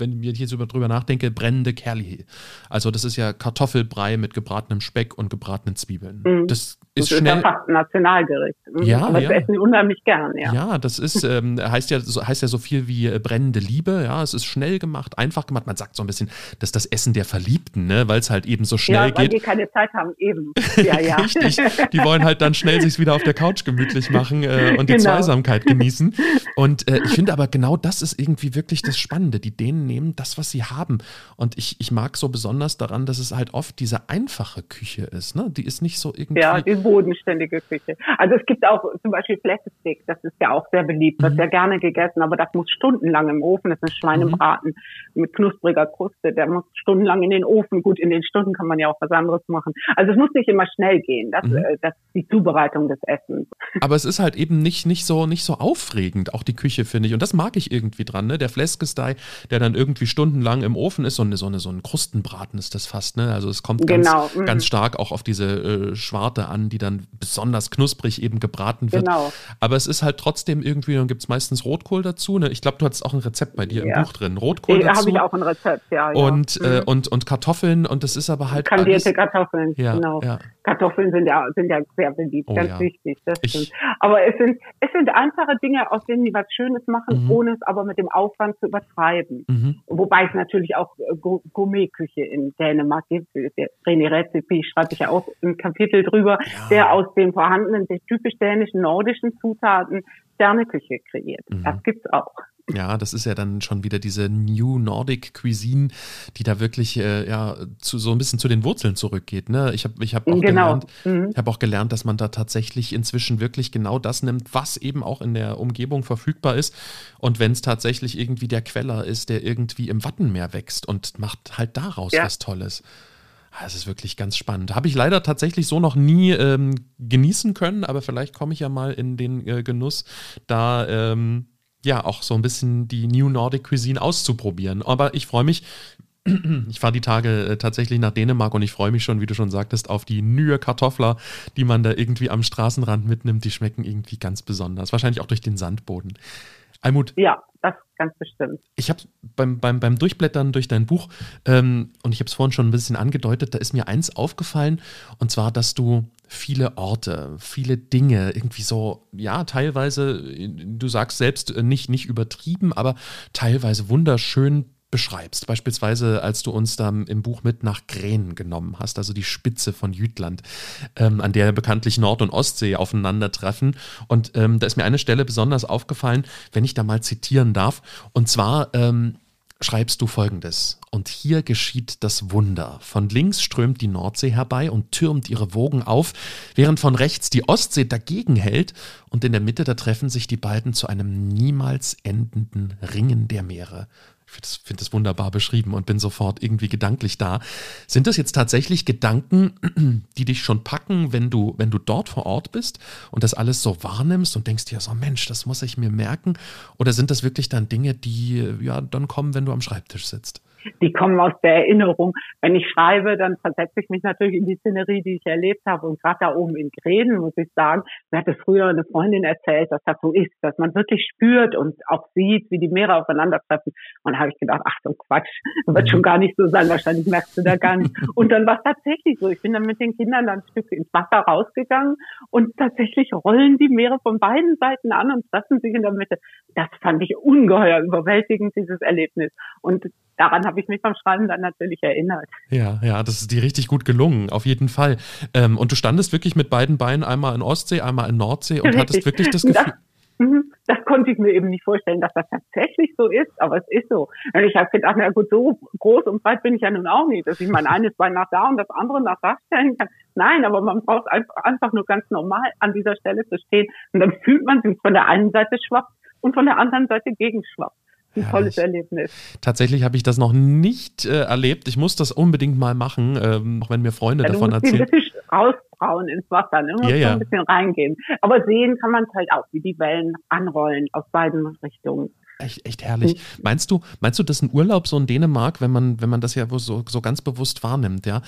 wenn ich jetzt drüber nachdenke, brennende Kerli. Also das ist ja Kartoffelbrei mit gebratenem Speck und gebratenen Zwiebeln. Mhm. Das ist das schnell. Ist ja fast ein Nationalgericht. Mhm. Ja, Aber ja. das essen die unheimlich gern, ja. Ja, das ist, ähm, heißt, ja, heißt ja so viel wie äh, brennende Liebe. Ja, es ist schnell gemacht, einfach gemacht. Man sagt so ein bisschen, das ist das Essen der Verliebten, ne? weil es halt eben so schnell ja, weil geht. die keine Zeit haben, eben. Ja, ja. Richtig. Die wollen halt dann schnell sich wieder auf der Couch gemütlich machen äh, und die genau. Zweisamkeit genießen. Und äh, ich finde aber genau das ist irgendwie wirklich das Spannende. Die Dänen nehmen das, was sie haben. Und ich, ich mag so besonders daran, dass es halt oft diese einfache Küche ist. Ne? Die ist nicht so irgendwie. Ja, die bodenständige Küche. Also es gibt auch zum Beispiel Fläschesteak, das ist ja auch sehr beliebt, wird mhm. sehr gerne gegessen, aber das muss stundenlang im Ofen, das ist ein Schweinebraten mhm. mit knuspriger Kruste, der muss stundenlang in den Ofen. Gut, in den Stunden kann man ja auch was anderes machen. Also es muss nicht immer schnell gehen. Das, mhm. Äh, das ist die Zubereitung des Essens. Aber es ist halt eben nicht, nicht, so, nicht so aufregend, auch die Küche, finde ich. Und das mag ich irgendwie dran, ne? Der Fleskestei, der dann irgendwie stundenlang im Ofen ist, so, eine, so, eine, so ein Krustenbraten ist das fast, ne? Also es kommt ganz, genau. mhm. ganz stark auch auf diese äh, Schwarte an, die dann besonders knusprig eben gebraten wird. Genau. Aber es ist halt trotzdem irgendwie, dann gibt es meistens Rotkohl dazu. Ne? Ich glaube, du hattest auch ein Rezept bei dir ja. im Buch drin. Rotkohl da habe ich auch ein Rezept, ja. Und, ja. Äh, mhm. und, und Kartoffeln und das ist aber halt. Kandierte alles, Kartoffeln, ja, genau. Ja. Kartoffeln sind ja, sind ja sehr beliebt, Oh ganz ja. wichtig. Das Ich- stimmt. Aber es sind, es sind einfache Dinge, aus denen die was Schönes machen, Mhm. ohne es aber mit dem Aufwand zu übertreiben. Mhm. Wobei es natürlich auch äh, Gourmetküche in Dänemark gibt. Der René Rezepi schreibe ich ja auch ein Kapitel drüber, Ja. der aus den vorhandenen, typisch dänischen, nordischen Zutaten Sterneküche kreiert. Mhm. Das gibt's auch. Ja, das ist ja dann schon wieder diese New Nordic Cuisine, die da wirklich äh, ja zu, so ein bisschen zu den Wurzeln zurückgeht. Ne? Ich habe ich hab auch Genau. gelernt, Mhm. ich habe auch gelernt, dass man da tatsächlich inzwischen wirklich genau das nimmt, was eben auch in der Umgebung verfügbar ist. Und wenn es tatsächlich irgendwie der Queller ist, der irgendwie im Wattenmeer wächst und macht halt daraus Ja. was Tolles. Ah, Das ist wirklich ganz spannend. Habe ich leider tatsächlich so noch nie ähm, genießen können, aber vielleicht komme ich ja mal in den äh, Genuss, da ähm, ja auch so ein bisschen die New Nordic Cuisine auszuprobieren. Aber ich freue mich. Ich fahre die Tage äh, tatsächlich nach Dänemark und ich freue mich schon, wie du schon sagtest, auf die Nye Kartoffler, die man da irgendwie am Straßenrand mitnimmt. Die schmecken irgendwie ganz besonders. Wahrscheinlich auch durch den Sandboden. Almut, Ja, das ganz bestimmt. ich habe beim, beim, beim Durchblättern durch dein Buch, ähm, und ich habe es vorhin schon ein bisschen angedeutet, da ist mir eins aufgefallen, und zwar, dass du viele Orte, viele Dinge, irgendwie so, ja, teilweise, du sagst selbst äh, nicht, nicht übertrieben, aber teilweise wunderschön beschreibst. Beispielsweise, als du uns dann im Buch mit nach Gränen genommen hast, also die Spitze von Jütland, ähm, an der bekanntlich Nord- und Ostsee aufeinandertreffen. Und ähm, da ist mir eine Stelle besonders aufgefallen, wenn ich da mal zitieren darf. Und zwar ähm, schreibst du folgendes. Und hier geschieht das Wunder. Von links strömt die Nordsee herbei und türmt ihre Wogen auf, während von rechts die Ostsee dagegen hält und in der Mitte da treffen sich die beiden zu einem niemals endenden Ringen der Meere. Ich finde das, find das wunderbar beschrieben und bin sofort irgendwie gedanklich da. Sind das jetzt tatsächlich Gedanken, die dich schon packen, wenn du, wenn du dort vor Ort bist und das alles so wahrnimmst und denkst dir so, Mensch, das muss ich mir merken? Oder sind das wirklich dann Dinge, die ja dann kommen, wenn du am Schreibtisch sitzt? Die kommen aus der Erinnerung. Wenn ich schreibe, dann versetze ich mich natürlich in die Szenerie, die ich erlebt habe. Und gerade da oben in Gräden, muss ich sagen, mir hatte früher eine Freundin erzählt, dass das so ist, dass man wirklich spürt und auch sieht, wie die Meere aufeinandertreffen. Und da habe ich gedacht, ach so Quatsch, das wird schon gar nicht so sein, wahrscheinlich merkst du da gar nicht. Und dann war es tatsächlich so. Ich bin dann mit den Kindern dann ein Stück ins Wasser rausgegangen und tatsächlich rollen die Meere von beiden Seiten an und treffen sich in der Mitte. Das fand ich ungeheuer überwältigend, dieses Erlebnis. Und daran habe ich mich beim Schreiben dann natürlich erinnert. Ja, ja, das ist dir richtig gut gelungen, auf jeden Fall. Ähm, und du standest wirklich mit beiden Beinen einmal in Ostsee, einmal in Nordsee und Richtig. hattest wirklich das Das, Gefühl. mhm, das konnte ich mir eben nicht vorstellen, dass das tatsächlich so ist, aber es ist so. Und ich habe gedacht, na gut, so groß und breit bin ich ja nun auch nicht, dass ich mein eines Bein nach da und das andere nach da stellen kann. Nein, aber man braucht einfach, einfach nur ganz normal an dieser Stelle zu stehen und dann fühlt man sich von der einen Seite schwach und von der anderen Seite gegenschwach. Ein Herrlich. tolles Erlebnis. Tatsächlich habe ich das noch nicht äh, erlebt. Ich muss das unbedingt mal machen, ähm, auch wenn mir Freunde Ja, du davon musst erzählen. bisschen rausbrauen ins Wasser, ne? Du musst Ja, ja. ein bisschen reingehen. Aber sehen kann man es halt auch, wie die Wellen anrollen aus beiden Richtungen. Echt, echt herrlich. Meinst du, meinst du, dass ein Urlaub so in Dänemark, wenn man, wenn man das ja so, so ganz bewusst wahrnimmt, ja,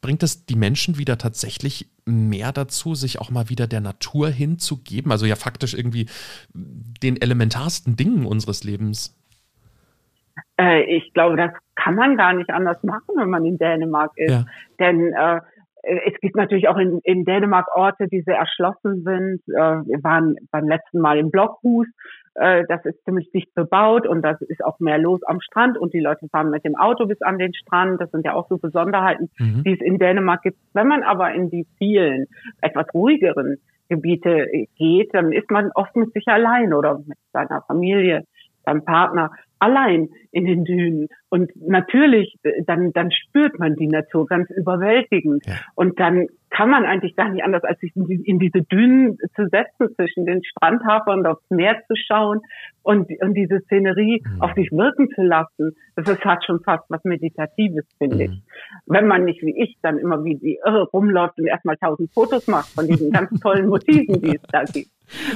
bringt das die Menschen wieder tatsächlich mehr dazu, sich auch mal wieder der Natur hinzugeben? Also ja faktisch irgendwie den elementarsten Dingen unseres Lebens. Äh, ich glaube, das kann man gar nicht anders machen, wenn man in Dänemark ist. Ja. Denn äh, es gibt natürlich auch in, in Dänemark Orte, die sehr erschlossen sind. Äh, wir waren beim letzten Mal im Blockhus. Äh, das ist ziemlich dicht bebaut und das ist auch mehr los am Strand und die Leute fahren mit dem Auto bis an den Strand. Das sind ja auch so Besonderheiten, Mhm. die es in Dänemark gibt. Wenn man aber in die vielen, etwas ruhigeren Gebiete geht, dann ist man oft mit sich allein oder mit seiner Familie, seinem Partner allein in den Dünen. Und natürlich, äh, dann, dann spürt man die Natur ganz überwältigend. Ja. Und dann kann man eigentlich gar nicht anders, als sich in, die, in diese Dünen zu setzen, zwischen den Strandhafen und aufs Meer zu schauen und, und diese Szenerie Mhm. auf sich wirken zu lassen. Das ist, hat schon fast was Meditatives, finde ich Mhm. wenn man nicht wie ich dann immer wie die Irre rumläuft und erstmal tausend Fotos macht von diesen ganz tollen Motiven, die es da gibt.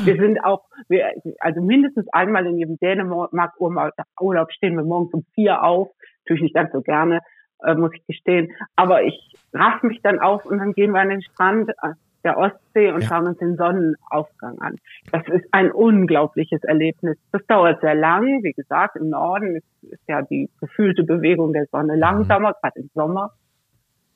Wir sind auch, wir, also mindestens einmal in jedem Dänemark-Urlaub stehen wir morgens um vier auf. Natürlich nicht ganz so gerne, äh, muss ich gestehen. Aber ich raff mich dann auf und dann gehen wir an den Strand äh, der Ostsee und Ja. schauen uns den Sonnenaufgang an. Das ist ein unglaubliches Erlebnis. Das dauert sehr lang. Wie gesagt, im Norden ist, ist ja die gefühlte Bewegung der Sonne langsamer, gerade im Sommer.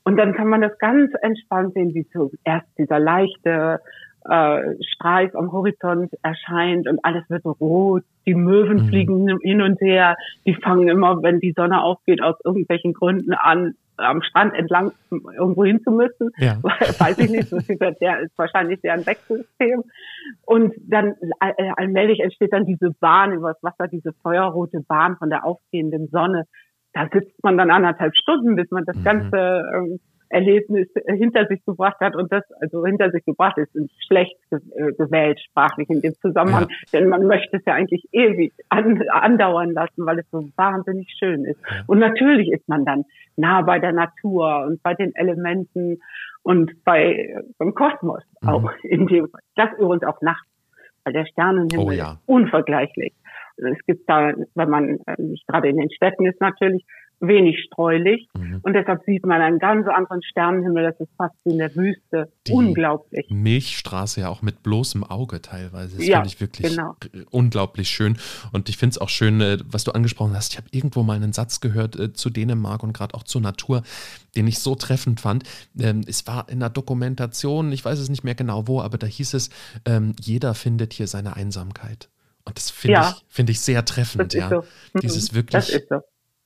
Und dann kann man das ganz entspannt sehen, wie so erst dieser leichte äh, Streif am Horizont erscheint und alles wird so rot. Die Möwen mhm. fliegen hin und her. Die fangen immer, wenn die Sonne aufgeht, aus irgendwelchen Gründen an, am Strand entlang irgendwo hin zu müssen. Ja. Weiß ich nicht, das ist, der ist wahrscheinlich deren Wechselsystem. Und dann äh, allmählich entsteht dann diese Bahn übers Wasser, diese feuerrote Bahn von der aufgehenden Sonne. Da sitzt man dann anderthalb Stunden, bis man das mhm. ganze ähm, Erlebnis hinter sich gebracht hat und das also hinter sich gebracht ist, ist schlecht äh, gewählt sprachlich in dem Zusammenhang, ja. denn man möchte es ja eigentlich ewig an, andauern lassen, weil es so wahnsinnig schön ist. Ja. Und natürlich ist man dann nah bei der Natur und bei den Elementen und bei beim Kosmos mhm. auch in dem das übrigens auch nachts, weil der Sternenhimmel oh, ja. ist unvergleichlich. Es gibt da, wenn man äh, nicht gerade in den Städten ist natürlich, wenig streulich. Mhm. Und deshalb sieht man einen ganz anderen Sternenhimmel. Das ist fast wie in der Wüste. Die unglaublich. Milchstraße ja auch mit bloßem Auge teilweise. Das ja, finde ich wirklich genau. unglaublich schön. Und ich finde es auch schön, äh, was du angesprochen hast. Ich habe irgendwo mal einen Satz gehört äh, zu Dänemark und gerade auch zur Natur, den ich so treffend fand. Ähm, es war in einer Dokumentation, ich weiß es nicht mehr genau wo, aber da hieß es, ähm, jeder findet hier seine Einsamkeit. Und das finde ja. ich, find ich sehr treffend, ja. So. Mhm. Dieses wirklich. Das ist so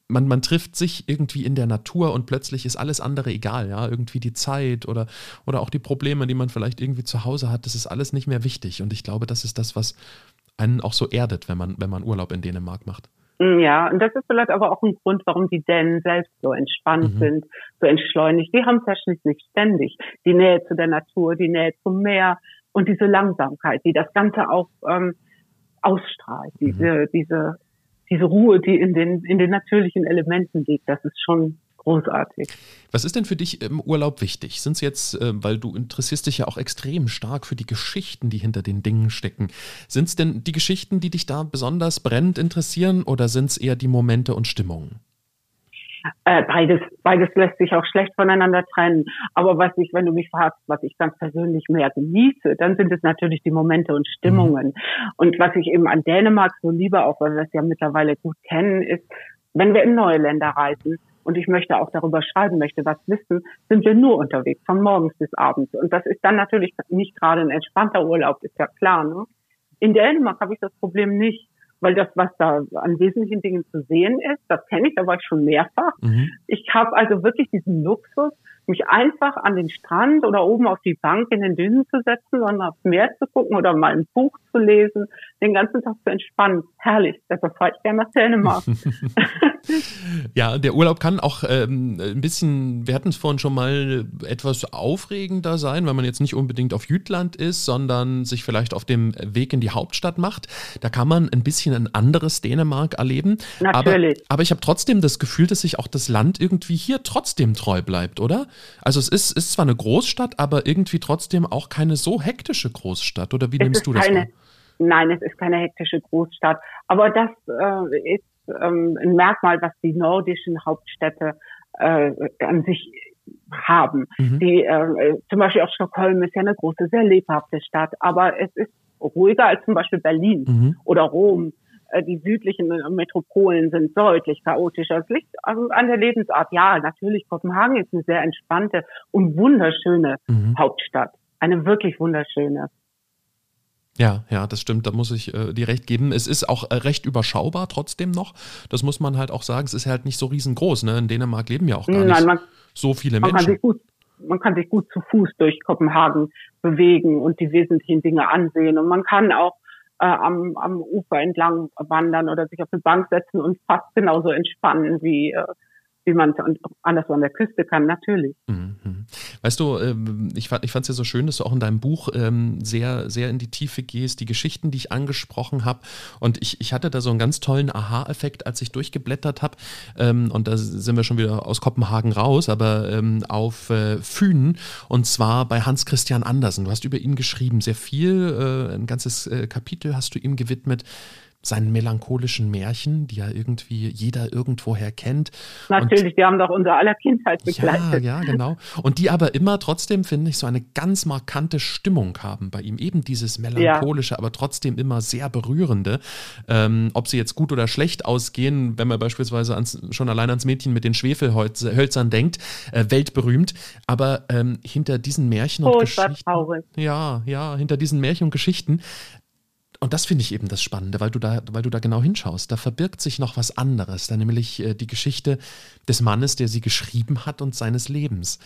man, man trifft sich irgendwie in der Natur und plötzlich ist alles andere egal, ja, irgendwie die Zeit oder, oder auch die Probleme, die man vielleicht irgendwie zu Hause hat, das ist alles nicht mehr wichtig. Und ich glaube, das ist das, was einen auch so erdet, wenn man, wenn man Urlaub in Dänemark macht. Mm, ja, und das ist vielleicht aber auch ein Grund, warum die Dänen selbst so entspannt mhm. sind, so entschleunigt. Die haben es ja schließlich ständig. Die Nähe zu der Natur, die Nähe zum Meer und diese Langsamkeit, die das Ganze auch ähm, ausstrahlt, diese, mhm. diese diese Ruhe, die in den, in den natürlichen Elementen liegt, das ist schon großartig. Was ist denn für dich im Urlaub wichtig? Sind es jetzt, äh, weil du interessierst dich ja auch extrem stark für die Geschichten, die hinter den Dingen stecken. Sind es denn die Geschichten, die dich da besonders brennend interessieren oder sind es eher die Momente und Stimmungen? Äh, beides, beides lässt sich auch schlecht voneinander trennen. Aber was ich, wenn du mich fragst, was ich ganz persönlich mehr genieße, dann sind es natürlich die Momente und Stimmungen. Mhm. Und was ich eben an Dänemark so liebe, auch weil wir es ja mittlerweile gut kennen, ist, wenn wir in neue Länder reisen, und ich möchte auch darüber schreiben, möchte was wissen, sind wir nur unterwegs, von morgens bis abends. Und das ist dann natürlich nicht gerade ein entspannter Urlaub, ist ja klar. Ne? In Dänemark habe ich das Problem nicht weil das, was da an wesentlichen Dingen zu sehen ist, das kenne ich, da war ich schon mehrfach. Mhm. Ich habe also wirklich diesen Luxus, mich einfach an den Strand oder oben auf die Bank in den Dünen zu setzen und aufs Meer zu gucken oder mal ein Buch zu lesen, den ganzen Tag zu entspannen. Herrlich. Deshalb fahre ich gerne nach Dänemark. ja, der Urlaub kann auch ähm, ein bisschen, wir hatten es vorhin schon mal, etwas aufregender sein, wenn man jetzt nicht unbedingt auf Jütland ist, sondern sich vielleicht auf dem Weg in die Hauptstadt macht. Da kann man ein bisschen ein anderes Dänemark erleben. Natürlich. Aber, aber ich habe trotzdem das Gefühl, dass sich auch das Land irgendwie hier trotzdem treu bleibt, oder? Also es ist, ist zwar eine Großstadt, aber irgendwie trotzdem auch keine so hektische Großstadt. Oder wie es nimmst du das keine? Nein, es ist keine hektische Großstadt. Aber das äh, ist ähm, ein Merkmal, was die nordischen Hauptstädte äh, an sich haben. Mhm. Die, äh, zum Beispiel auch Stockholm ist ja eine große, sehr lebhafte Stadt, aber es ist ruhiger als zum Beispiel Berlin mhm. oder Rom äh, die südlichen Metropolen sind deutlich chaotischer. Es liegt an der Lebensart. Ja, natürlich, Kopenhagen ist eine sehr entspannte und wunderschöne mhm. Hauptstadt. Eine wirklich wunderschöne. Ja, ja, das stimmt, da muss ich äh, dir recht geben. Es ist auch äh, recht überschaubar trotzdem noch. Das muss man halt auch sagen. Es ist halt nicht so riesengroß. Ne? In Dänemark leben ja auch gar Nein, nicht man, so viele man Menschen. Kann gut, man kann sich gut zu Fuß durch Kopenhagen bewegen und die wesentlichen Dinge ansehen. Und man kann auch äh, am, am Ufer entlang wandern oder sich auf eine Bank setzen und fast genauso entspannen wie äh, wie man es anderswo an der Küste kann, natürlich. Mhm. Weißt du, ähm, ich fand es ja so schön, dass du auch in deinem Buch ähm, sehr, sehr in die Tiefe gehst, die Geschichten, die ich angesprochen habe. Und ich, ich hatte da so einen ganz tollen Aha-Effekt, als ich durchgeblättert habe. Ähm, und da sind wir schon wieder aus Kopenhagen raus, aber auf äh, Fünen und zwar bei Hans Christian Andersen. Du hast über ihn geschrieben, sehr viel, äh, ein ganzes äh, Kapitel hast du ihm gewidmet. Seinen melancholischen Märchen, die ja irgendwie jeder irgendwoher kennt. Natürlich, und, die haben doch unser aller Kindheit begleitet. Ja, ja, genau. Und die aber immer trotzdem, finde ich, so eine ganz markante Stimmung haben bei ihm. Eben dieses melancholische, ja. aber trotzdem immer sehr berührende. Ähm, ob sie jetzt gut oder schlecht ausgehen, wenn man beispielsweise ans, schon allein ans Mädchen mit den Schwefelhölzern denkt, äh, weltberühmt. Aber ähm, hinter diesen Märchen und Geschichten. Traurig. Ja, ja, hinter diesen Märchen und Geschichten und das finde ich eben das Spannende, weil du da, weil du da genau hinschaust. Da verbirgt sich noch was anderes, da nämlich äh, die Geschichte des Mannes, der sie geschrieben hat und seines Lebens.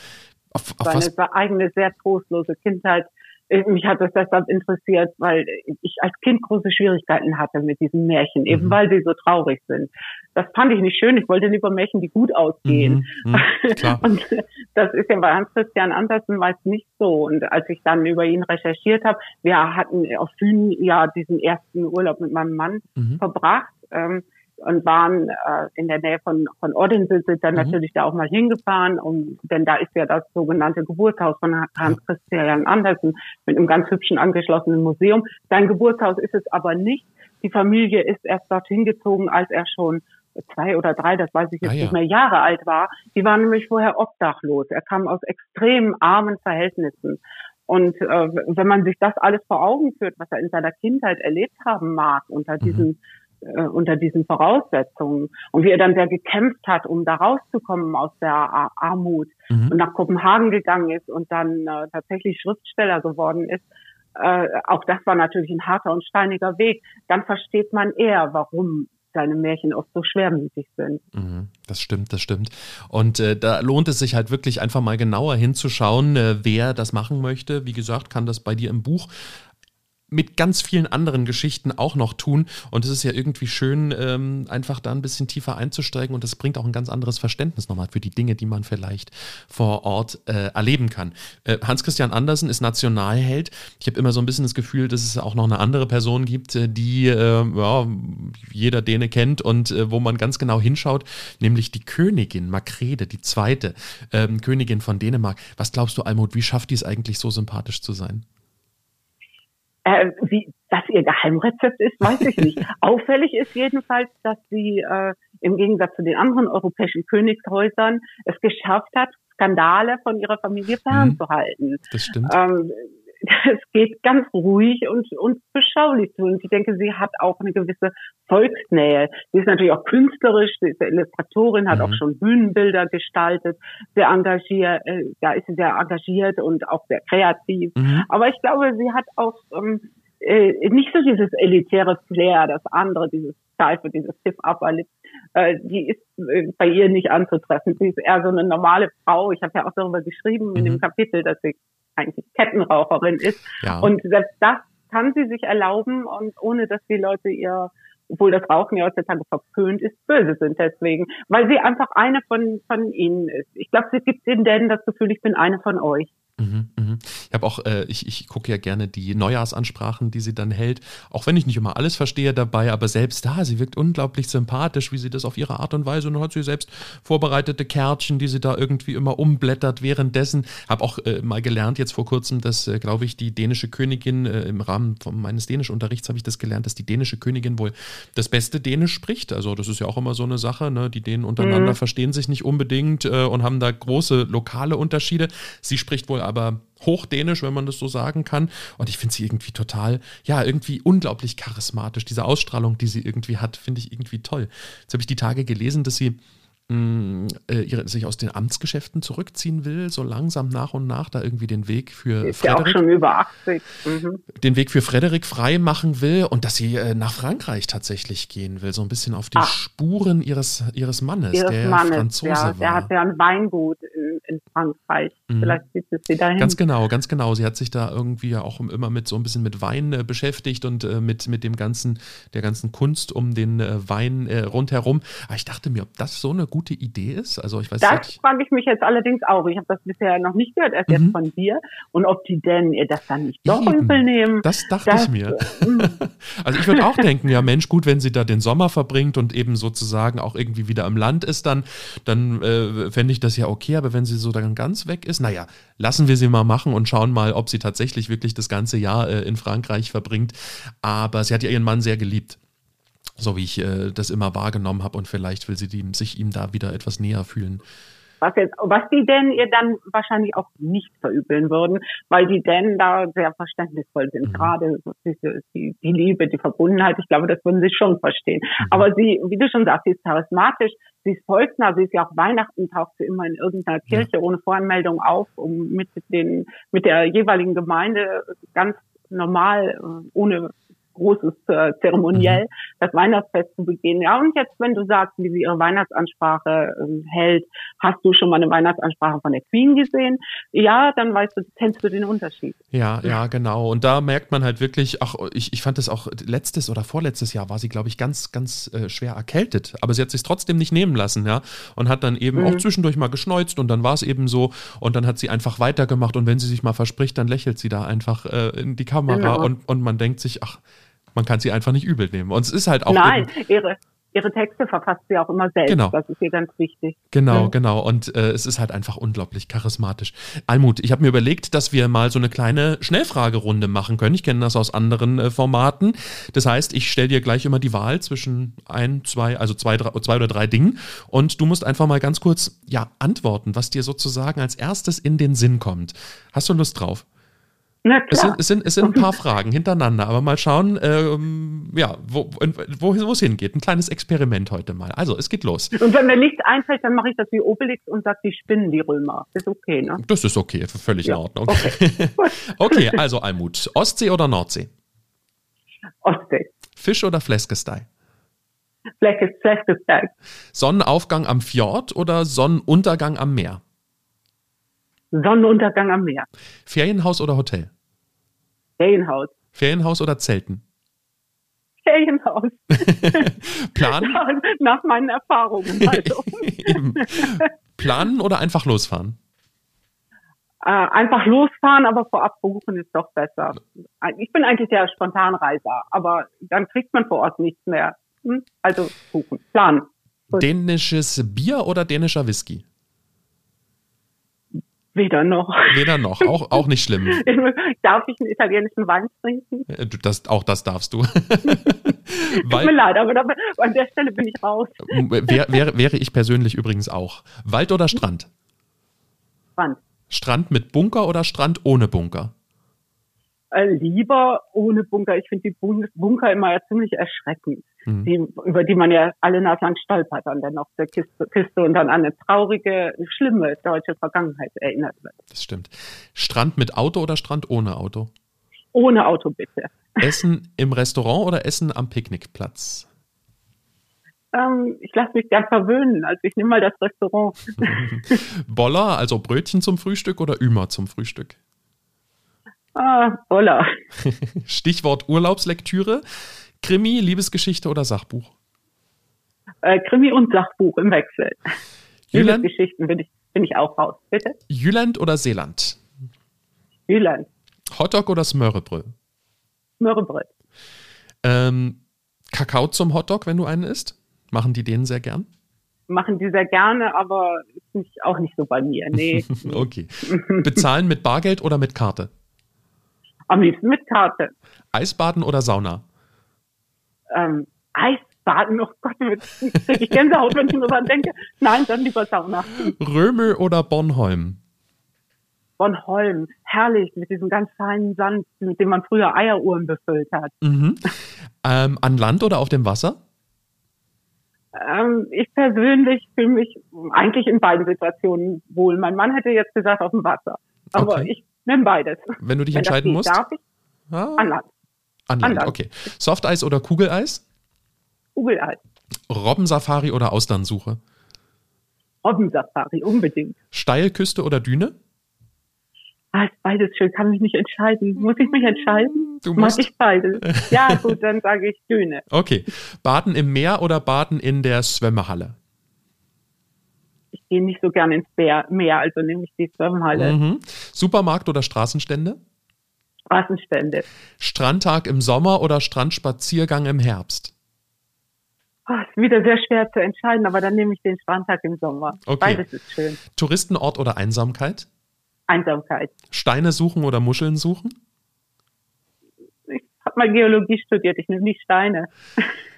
Auf, auf Seine was? eigene sehr trostlose Kindheit, mich hat das deshalb interessiert, weil ich als Kind große Schwierigkeiten hatte mit diesen Märchen, eben mhm. weil sie so traurig sind. Das fand ich nicht schön. Ich wollte lieber Märchen, die gut ausgehen. Mhm. Mhm, und das ist ja bei Hans Christian Andersen meist nicht so. Und als ich dann über ihn recherchiert habe, wir hatten auf Süden ja diesen ersten Urlaub mit meinem Mann mhm. verbracht. Ähm, und waren äh, in der Nähe von, von Odense, sind dann mhm. natürlich da auch mal hingefahren, um, denn da ist ja das sogenannte Geburtshaus von Hans Christian Andersen mit einem ganz hübschen angeschlossenen Museum. Sein Geburtshaus ist es aber nicht. Die Familie ist erst dorthin gezogen, als er schon zwei oder drei, das weiß ich jetzt ah, ja. nicht mehr, Jahre alt war. Die waren nämlich vorher obdachlos. Er kam aus extrem armen Verhältnissen. Und äh, wenn man sich das alles vor Augen führt, was er in seiner Kindheit erlebt haben mag, unter mhm. Äh, unter diesen Voraussetzungen und wie er dann sehr gekämpft hat, um da rauszukommen aus der Armut mhm. und nach Kopenhagen gegangen ist und dann äh, tatsächlich Schriftsteller geworden ist. Äh, auch das war natürlich ein harter und steiniger Weg. Dann versteht man eher, warum seine Märchen oft so schwermütig sind. Mhm, das stimmt, das stimmt. Und äh, da lohnt es sich halt wirklich einfach mal genauer hinzuschauen, äh, wer das machen möchte. Wie gesagt, kann das bei dir im Buch mit ganz vielen anderen Geschichten auch noch tun. Und es ist ja irgendwie schön, ähm, einfach da ein bisschen tiefer einzusteigen und das bringt auch ein ganz anderes Verständnis nochmal für die Dinge, die man vielleicht vor Ort äh, erleben kann. Äh, Hans-Christian Andersen ist Nationalheld. Ich habe immer so ein bisschen das Gefühl, dass es auch noch eine andere Person gibt, äh, die äh, ja, jeder Däne kennt und äh, wo man ganz genau hinschaut, nämlich die Königin Makrede, die zweite ähm, Königin von Dänemark. Was glaubst du, Almut, wie schafft die es eigentlich so sympathisch zu sein? Äh, wie das ihr Geheimrezept ist, weiß ich nicht. Auffällig ist jedenfalls, dass sie äh, im Gegensatz zu den anderen europäischen Königshäusern es geschafft hat, Skandale von ihrer Familie fernzuhalten. Das stimmt. Ähm, es geht ganz ruhig und, und beschaulich zu. Und ich denke, sie hat auch eine gewisse Volksnähe. Sie ist natürlich auch künstlerisch, sie ist Illustratorin, hat mhm. auch schon Bühnenbilder gestaltet, sehr engagiert, äh, da ist sie sehr engagiert und auch sehr kreativ. Mhm. Aber ich glaube, sie hat auch ähm, äh, nicht so dieses elitäre Flair, das andere, dieses Steife, dieses Stiff Upper Lip, äh, die ist äh, bei ihr nicht anzutreffen. Sie ist eher so eine normale Frau. Ich habe ja auch darüber geschrieben mhm. in dem mhm. Kapitel, dass sie eigentlich Kettenraucherin ist. Ja. Und selbst das kann sie sich erlauben und ohne dass die Leute ihr obwohl das Rauchen ja heutzutage verpönt ist, böse sind deswegen, weil sie einfach eine von, von ihnen ist. Ich glaube, es gibt in denen das Gefühl, ich bin eine von euch. Mhm, mhm. Ich habe auch, äh, ich, ich gucke ja gerne die Neujahrsansprachen, die sie dann hält, auch wenn ich nicht immer alles verstehe dabei, aber selbst da, sie wirkt unglaublich sympathisch, wie sie das auf ihre Art und Weise und dann hat sie selbst vorbereitete Kärtchen, die sie da irgendwie immer umblättert währenddessen. Habe auch äh, mal gelernt jetzt vor kurzem, dass, äh, glaube ich, die dänische Königin äh, im Rahmen von meines Dänischunterrichts habe ich das gelernt, dass die dänische Königin wohl das beste Dänisch spricht. Also das ist ja auch immer so eine Sache, ne? die Dänen untereinander mhm. verstehen sich nicht unbedingt äh, und haben da große lokale Unterschiede. Sie spricht wohl aber Hochdänisch, wenn man das so sagen kann. Und ich finde sie irgendwie total, ja, irgendwie unglaublich charismatisch. Diese Ausstrahlung, die sie irgendwie hat, finde ich irgendwie toll. Jetzt habe ich die Tage gelesen, dass sie mh, äh, ihre, sich aus den Amtsgeschäften zurückziehen will, so langsam nach und nach da irgendwie den Weg für ist Frederik, ja auch schon über 80. Mhm. den Weg für Frederik frei machen will und dass sie äh, nach Frankreich tatsächlich gehen will, so ein bisschen auf die Ach. Spuren ihres, ihres Mannes, ihres der Mannes, Franzose ja, war. Der hat ja ein Weingut in, in Frankreich. Mhm. Vielleicht zieht es sie dahin. Ganz genau, ganz genau. Sie hat sich da irgendwie auch immer mit so ein bisschen mit Wein äh, beschäftigt und äh, mit, mit dem ganzen, der ganzen Kunst um den äh, Wein äh, rundherum. Aber ich dachte mir, ob das so eine gute Idee ist? Also ich weiß Das frage ich mich jetzt allerdings auch. Ich habe das bisher noch nicht gehört, erst mhm. jetzt von dir. Und ob die denn ihr das dann nicht doch übel nehmen. Das dachte das, ich mir. Mhm. also ich würde auch denken, ja Mensch, gut, wenn sie da den Sommer verbringt und eben sozusagen auch irgendwie wieder am Land ist, dann, dann äh, fände ich das ja okay. Aber wenn sie so dann ganz weg ist, naja, lassen wir sie mal machen und schauen mal, ob sie tatsächlich wirklich das ganze Jahr äh, in Frankreich verbringt. Aber sie hat ja ihren Mann sehr geliebt. So wie ich äh, das immer wahrgenommen habe und vielleicht will sie die, sich ihm da wieder etwas näher fühlen. Was, jetzt, was die denn ihr dann wahrscheinlich auch nicht verübeln würden, weil die denn da sehr verständnisvoll sind. Mhm. Gerade diese, die, die Liebe, die Verbundenheit, ich glaube, das würden sie schon verstehen. Mhm. Aber sie, wie du schon sagst, sie ist charismatisch, sie ist volksnah, sie ist ja auch Weihnachten, taucht sie immer in irgendeiner Kirche ja. ohne Voranmeldung auf, um mit den, mit der jeweiligen Gemeinde ganz normal, äh, ohne großes äh, Zeremoniell, mhm. das Weihnachtsfest zu begehen. Ja, und jetzt, wenn du sagst, wie sie ihre Weihnachtsansprache äh, hält, hast du schon mal eine Weihnachtsansprache von der Queen gesehen? Ja, dann weißt du, kennst du den Unterschied. Ja, ja, genau. Und da merkt man halt wirklich, ach, ich, ich fand das auch letztes oder vorletztes Jahr war sie, glaube ich, ganz, ganz äh, schwer erkältet. Aber sie hat sich trotzdem nicht nehmen lassen, ja. Und hat dann eben mhm. auch zwischendurch mal geschneuzt und dann war es eben so. Und dann hat sie einfach weitergemacht. Und wenn sie sich mal verspricht, dann lächelt sie da einfach äh, in die Kamera genau. und, und man denkt sich, ach, man kann sie einfach nicht übel nehmen. Und es ist halt auch. Nein, ihre, ihre Texte verfasst sie auch immer selbst. Genau. Das ist ihr ganz wichtig. Genau, mhm. genau. Und äh, es ist halt einfach unglaublich charismatisch. Almut, ich habe mir überlegt, dass wir mal so eine kleine Schnellfragerunde machen können. Ich kenne das aus anderen äh, Formaten. Das heißt, ich stelle dir gleich immer die Wahl zwischen ein, zwei, also zwei, drei, zwei oder drei Dingen. Und du musst einfach mal ganz kurz ja antworten, was dir sozusagen als erstes in den Sinn kommt. Hast du Lust drauf? Na klar. Es sind, es sind, es sind ein paar Fragen hintereinander, aber mal schauen, ähm, ja, wo, wo, wo es hingeht. Ein kleines Experiment heute mal. Also, es geht los. Und wenn mir nichts einfällt, dann mache ich das wie Obelix und sage, die spinnen die Römer. Ist okay, ne? Das ist okay, völlig ja. in Ordnung. Okay. okay, also Almut. Ostsee oder Nordsee? Ostsee. Fisch oder Fleskestei? Fleskestei. Sonnenaufgang am Fjord oder Sonnenuntergang am Meer? Sonnenuntergang am Meer. Ferienhaus oder Hotel? Ferienhaus. Ferienhaus oder Zelten? Ferienhaus. Plan? Nach meinen Erfahrungen. Also. Planen oder einfach losfahren? Äh, einfach losfahren, aber vorab buchen ist doch besser. Ich bin eigentlich der Spontanreiser, aber dann kriegt man vor Ort nichts mehr. Hm? Also buchen, planen. Dänisches Bier oder dänischer Whisky? Weder noch. Weder noch, auch, auch nicht schlimm. Darf ich einen italienischen Wein trinken? Äh, das, auch das darfst du. Tut mir leid, aber da, an der Stelle bin ich raus. Wär, wäre, wäre ich persönlich übrigens auch. Wald oder Strand? Strand. Strand mit Bunker oder Strand ohne Bunker? Äh, lieber ohne Bunker. Ich finde die Bunker immer ja ziemlich erschreckend, mhm. die, über die man ja alle Nase lang stolpert und dann auf der Kiste, Kiste und dann an eine traurige, schlimme deutsche Vergangenheit erinnert wird. Das stimmt. Strand mit Auto oder Strand ohne Auto? Ohne Auto bitte. Essen im Restaurant oder Essen am Picknickplatz? Ähm, ich lasse mich gern verwöhnen, also ich nehme mal das Restaurant. Boller, also Brötchen zum Frühstück oder Ümer zum Frühstück? Ah, Boller. Stichwort Urlaubslektüre. Krimi, Liebesgeschichte oder Sachbuch? Äh, Krimi und Sachbuch im Wechsel. Jüland? Liebesgeschichten bin ich, bin ich auch raus. Bitte? Jüland oder Seeland? Jüland. Hotdog oder Smörrebröt? Smörrebröt. Ähm, Kakao zum Hotdog, wenn du einen isst? Machen die den sehr gern? Machen die sehr gerne, aber ist nicht, auch nicht so bei mir. Nee. okay. Bezahlen mit Bargeld oder mit Karte? Am liebsten mit Karte. Eisbaden oder Sauna? Ähm, Eisbaden, oh Gott, kriege ich Gänsehaut, wenn ich nur daran denke. Nein, dann lieber Sauna. Römel oder Bornholm? Bornholm, herrlich, mit diesem ganz feinen Sand, mit dem man früher Eieruhren befüllt hat. Mhm. Ähm, an Land oder auf dem Wasser? Ähm, ich persönlich fühle mich eigentlich in beiden Situationen wohl. Mein Mann hätte jetzt gesagt auf dem Wasser. Aber okay. ich Nimm beides. Wenn du dich Wenn entscheiden musst? Darf ich? Ah. An Land. An Land, okay. Softeis oder Kugeleis? Kugeleis. Robbensafari oder Auslandsuche? Robbensafari, unbedingt. Steilküste oder Düne? Ah, ist beides schön, kann mich nicht entscheiden. Muss ich mich entscheiden? Du musst. Mach ich beides. Ja, gut, dann sage ich Düne. Okay. Baden im Meer oder Baden in der Schwimmehalle? ich gehe nicht so gerne ins Meer, also nehme ich die Schwimmhalle. Mhm. Supermarkt oder Straßenstände? Straßenstände. Strandtag im Sommer oder Strandspaziergang im Herbst? Oh, ist wieder sehr schwer zu entscheiden, aber dann nehme ich den Strandtag im Sommer. Okay. Beides ist schön. Touristenort oder Einsamkeit? Einsamkeit. Steine suchen oder Muscheln suchen? Ich habe mal Geologie studiert, ich nehme nicht Steine.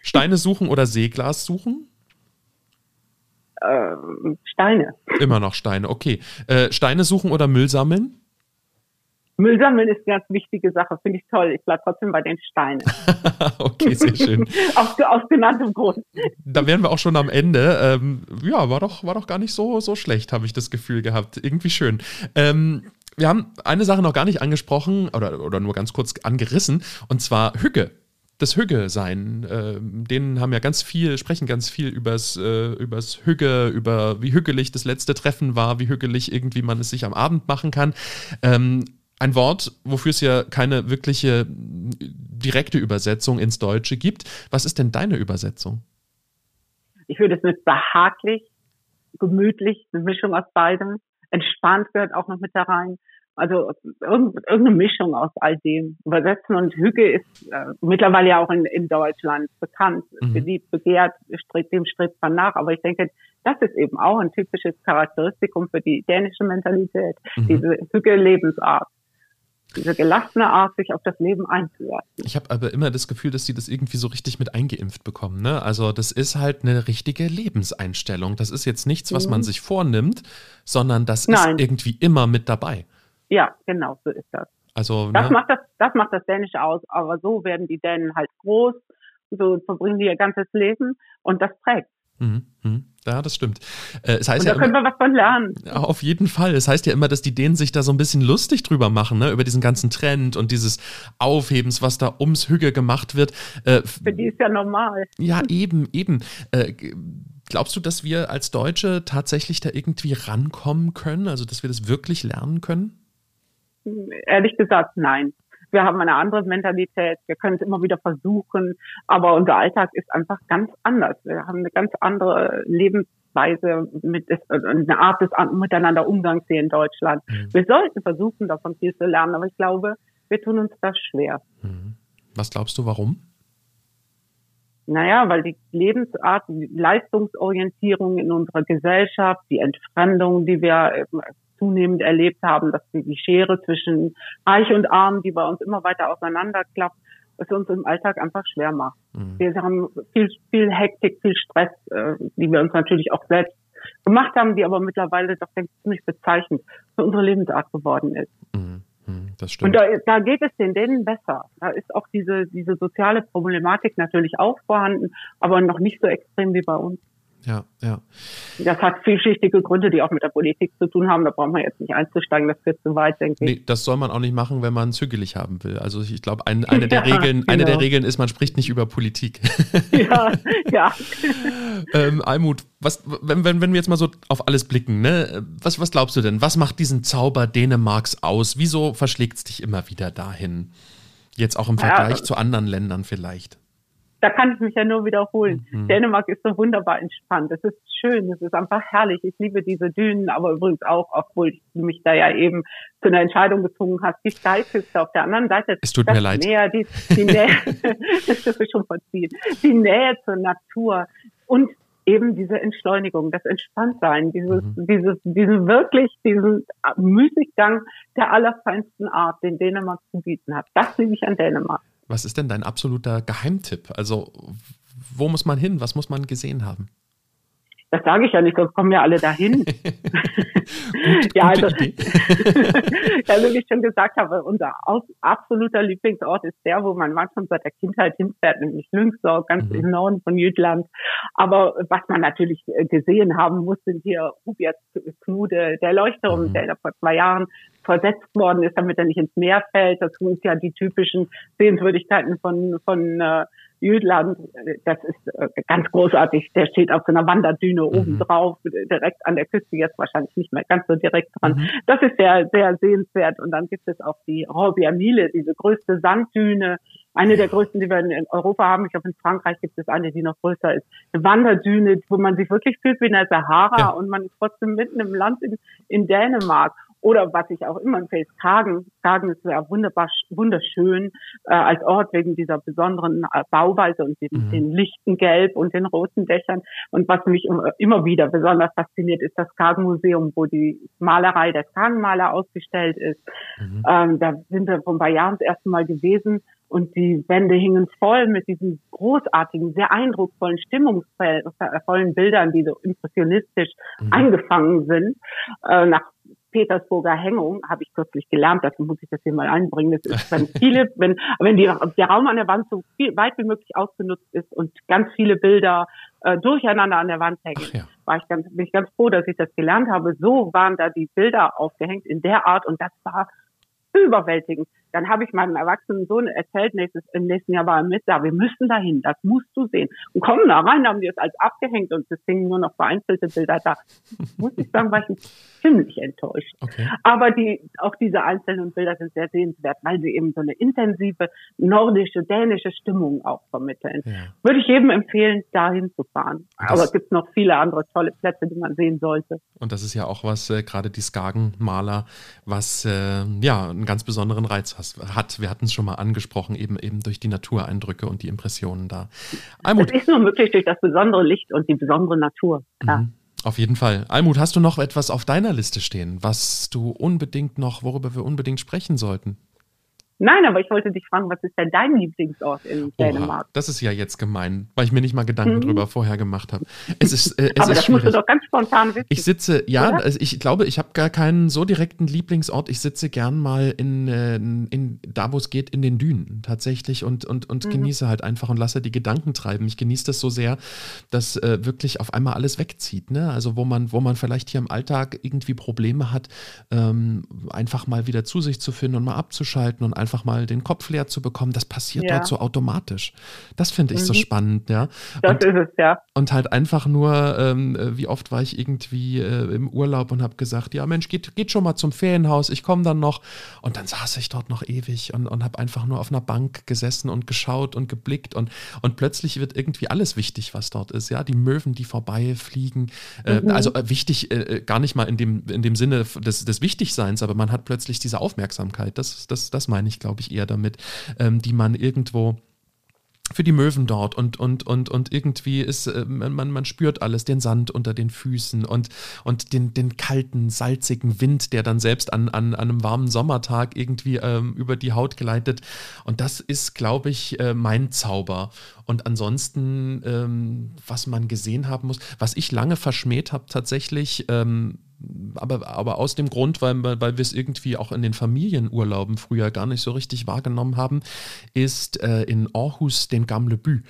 Steine suchen oder Seeglas suchen? Äh, Steine. Immer noch Steine, okay. Äh, Steine suchen oder Müll sammeln? Müll sammeln ist eine ganz wichtige Sache, finde ich toll. Ich bleibe trotzdem bei den Steinen. okay, sehr schön. aus, aus genanntem Grund. Da wären wir auch schon am Ende. Ähm, ja, war doch, war doch gar nicht so, so schlecht, habe ich das Gefühl gehabt. Irgendwie schön. Ähm, wir haben eine Sache noch gar nicht angesprochen oder, oder nur ganz kurz angerissen, und zwar Hücke das Hügge sein. Äh, denen haben ja ganz viel, sprechen ganz viel übers, äh, übers Hügge, über wie hügelig das letzte Treffen war, wie hügelig irgendwie man es sich am Abend machen kann. Ähm, ein Wort, wofür es ja keine wirkliche direkte Übersetzung ins Deutsche gibt. Was ist denn deine Übersetzung? Ich würde es mit behaglich, gemütlich, eine Mischung aus beidem. Entspannt gehört auch noch mit da rein. Also irgendeine Mischung aus all dem. Übersetzen und Hüge ist äh, mittlerweile ja auch in, in Deutschland bekannt, mhm. beliebt, begehrt, strebt, dem strebt man nach. Aber ich denke, das ist eben auch ein typisches Charakteristikum für die dänische Mentalität, mhm. diese Hüge-Lebensart diese gelassene Art, sich auf das Leben einzulassen. Ich habe aber immer das Gefühl, dass sie das irgendwie so richtig mit eingeimpft bekommen. Ne? Also das ist halt eine richtige Lebenseinstellung. Das ist jetzt nichts, was mhm. man sich vornimmt, sondern das Nein. ist irgendwie immer mit dabei. Ja, genau, so ist das. Also, das, ne? macht das, das macht das Dänische aus, aber so werden die Dänen halt groß, so verbringen die ihr ganzes Leben und das prägt. Mhm, mhm. Ja, das stimmt. Äh, es heißt und da ja können wir was von lernen. Auf jeden Fall. Es heißt ja immer, dass die Dänen sich da so ein bisschen lustig drüber machen, ne? über diesen ganzen Trend und dieses Aufhebens, was da ums Hügge gemacht wird. Äh, Für die ist ja normal. Ja, eben, eben. Äh, glaubst du, dass wir als Deutsche tatsächlich da irgendwie rankommen können? Also, dass wir das wirklich lernen können? Ehrlich gesagt, nein. Wir haben eine andere Mentalität. Wir können es immer wieder versuchen. Aber unser Alltag ist einfach ganz anders. Wir haben eine ganz andere Lebensweise mit eine Art des miteinander Umgangs hier in Deutschland. Mhm. Wir sollten versuchen, davon viel zu lernen, aber ich glaube, wir tun uns das schwer. Mhm. Was glaubst du, warum? Naja, weil die Lebensart, die Leistungsorientierung in unserer Gesellschaft, die Entfremdung, die wir zunehmend erlebt haben, dass die, Schere zwischen Reich und Arm, die bei uns immer weiter auseinanderklappt, es uns im Alltag einfach schwer macht. Mhm. Wir haben viel, viel Hektik, viel Stress, äh, die wir uns natürlich auch selbst gemacht haben, die aber mittlerweile doch denke ich, ziemlich bezeichnend für unsere Lebensart geworden ist. Mhm. mhm. Das stimmt. Und da, da geht es den denen besser. Da ist auch diese, diese soziale Problematik natürlich auch vorhanden, aber noch nicht so extrem wie bei uns. Ja, ja. Das hat vielschichtige Gründe, die auch mit der Politik zu tun haben. Da brauchen wir jetzt nicht einzusteigen, das wird zu weit, denke ich. Nee, das soll man auch nicht machen, wenn man zügelig haben will. Also ich glaube, ein, eine, der ja, Regeln, genau. eine der genau. Regeln ist, man spricht nicht über Politik. Ja, ja. ähm, Almut, was, wenn, wenn, wenn wir jetzt mal so auf alles blicken, ne? was, was glaubst du denn? Was macht diesen Zauber Dänemarks aus? Wieso verschlägt es dich immer wieder dahin? Jetzt auch im Vergleich ja, zu anderen Ländern vielleicht da kann ich mich ja nur wiederholen. Mhm. Dänemark ist so wunderbar entspannt. Es ist schön, es ist einfach herrlich. Ich liebe diese Dünen, aber übrigens auch, obwohl du mich da ja eben zu einer Entscheidung gezwungen hast, die Steilküste auf der anderen Seite. Es tut mir leid. Näher, die, die Nähe, das ist schon verziehen. Die Nähe zur Natur und eben diese Entschleunigung, das Entspanntsein, dieses, mhm. dieses, diesen wirklich, diesen Müßiggang der allerfeinsten Art, den Dänemark zu bieten hat. Das liebe ich an Dänemark. Was ist denn dein absoluter Geheimtipp? Also, wo muss man hin? Was muss man gesehen haben? Das sage ich ja nicht, sonst kommen ja alle dahin. Gut, ja, also, ja, wie ich schon gesagt habe, unser absoluter Lieblingsort ist der, wo man manchmal seit der Kindheit hinfährt, nämlich Lüngsor, ganz mhm. im Norden von Jütland. Aber was man natürlich äh, gesehen haben muss, sind hier Rubias Knude, der Leuchtturm, mhm. der da vor zwei Jahren versetzt worden ist, damit er nicht ins Meer fällt. Das sind ja die typischen Sehenswürdigkeiten von, von äh, Jütland, das ist äh, ganz großartig. Der steht auf so einer Wanderdüne mhm. oben drauf, direkt an der Küste, jetzt wahrscheinlich nicht mehr ganz so direkt dran. Mhm. Das ist sehr, sehr sehenswert. Und dann gibt es auch die Robia Mille, diese größte Sanddüne, eine der größten, die wir in Europa haben. Ich glaube, in Frankreich gibt es eine, die noch größer ist. Eine Wanderdüne, wo man sich wirklich fühlt wie in der Sahara ja. und man ist trotzdem mitten im Land in, in Dänemark. Oder was ich auch immer empfehle, Skagen. Skagen ist ja wunderbar, wunderschön äh, als Ort wegen dieser besonderen äh, Bauweise und den, mhm. den lichten Gelb und den roten Dächern. Und was mich immer wieder besonders fasziniert, ist das Skagen-Museum, wo die Malerei der Skagenmaler ausgestellt ist. Mhm. Ähm, da sind wir vor ein paar Jahren das erste Mal gewesen und die Wände hingen voll mit diesen großartigen, sehr eindrucksvollen, stimmungsvollen Bildern, die so impressionistisch mhm. eingefangen sind. Äh, nach Petersburger Hängung habe ich kürzlich gelernt, dazu muss ich das hier mal einbringen. Das ist, wenn viele, wenn, wenn die, der Raum an der Wand so viel, weit wie möglich ausgenutzt ist und ganz viele Bilder äh, durcheinander an der Wand hängen, ja. war ich ganz, bin ich ganz froh, dass ich das gelernt habe. So waren da die Bilder aufgehängt in der Art und das war überwältigend. Dann habe ich meinem erwachsenen Sohn erzählt, nächstes, im nächsten Jahr war er mit da, wir müssen dahin, das musst du sehen. Und kommen da rein, haben die es als abgehängt und es hingen nur noch vereinzelte Bilder da. Muss ich sagen, war ich ziemlich enttäuscht. Okay. Aber die, auch diese einzelnen Bilder sind sehr sehenswert, weil sie eben so eine intensive nordische, dänische Stimmung auch vermitteln. Ja. Würde ich jedem empfehlen, dahin zu fahren. Das Aber es gibt noch viele andere tolle Plätze, die man sehen sollte. Und das ist ja auch was, äh, gerade die Skagen-Maler, was äh, ja einen ganz besonderen Reiz hat. Wir hatten es schon mal angesprochen, eben eben durch die Natureindrücke und die Impressionen da. Almut. Es ist nur möglich durch das besondere Licht und die besondere Natur. Mhm. Auf jeden Fall. Almut, hast du noch etwas auf deiner Liste stehen, was du unbedingt noch, worüber wir unbedingt sprechen sollten? Nein, aber ich wollte dich fragen, was ist denn dein Lieblingsort in Dänemark? das ist ja jetzt gemein, weil ich mir nicht mal Gedanken mhm. drüber vorher gemacht habe. Es ist, äh, es aber ist das schwierig. musst du doch ganz spontan wissen. Ich sitze, ja, also ich glaube, ich habe gar keinen so direkten Lieblingsort. Ich sitze gern mal in, äh, in da, wo es geht, in den Dünen tatsächlich und, und, und mhm. genieße halt einfach und lasse die Gedanken treiben. Ich genieße das so sehr, dass äh, wirklich auf einmal alles wegzieht. Ne? Also wo man, wo man vielleicht hier im Alltag irgendwie Probleme hat, ähm, einfach mal wieder zu sich zu finden und mal abzuschalten und einfach einfach mal den Kopf leer zu bekommen, das passiert ja. dort so automatisch. Das finde ich mhm. so spannend, ja. Das und, ist es, ja. Und halt einfach nur, ähm, äh, wie oft war ich irgendwie äh, im Urlaub und habe gesagt, ja Mensch, geht, geht schon mal zum Ferienhaus, ich komme dann noch. Und dann saß ich dort noch ewig und, und habe einfach nur auf einer Bank gesessen und geschaut und geblickt und, und plötzlich wird irgendwie alles wichtig, was dort ist, ja. Die Möwen, die vorbeifliegen. Äh, mhm. Also äh, wichtig, äh, äh, gar nicht mal in dem, in dem Sinne des, des Wichtigseins, aber man hat plötzlich diese Aufmerksamkeit. Das, das, das meine ich, glaube ich, eher damit, ähm, die man irgendwo für die Möwen dort und und und und irgendwie ist äh, man man spürt alles den Sand unter den Füßen und und den den kalten salzigen Wind der dann selbst an an, an einem warmen Sommertag irgendwie ähm, über die Haut gleitet und das ist glaube ich äh, mein Zauber. Und ansonsten ähm, was man gesehen haben muss was ich lange verschmäht habe tatsächlich ähm, aber, aber aus dem Grund, weil, weil wir es irgendwie auch in den Familienurlauben früher gar nicht so richtig wahrgenommen haben, ist äh, in Aarhus den Gamle Bü.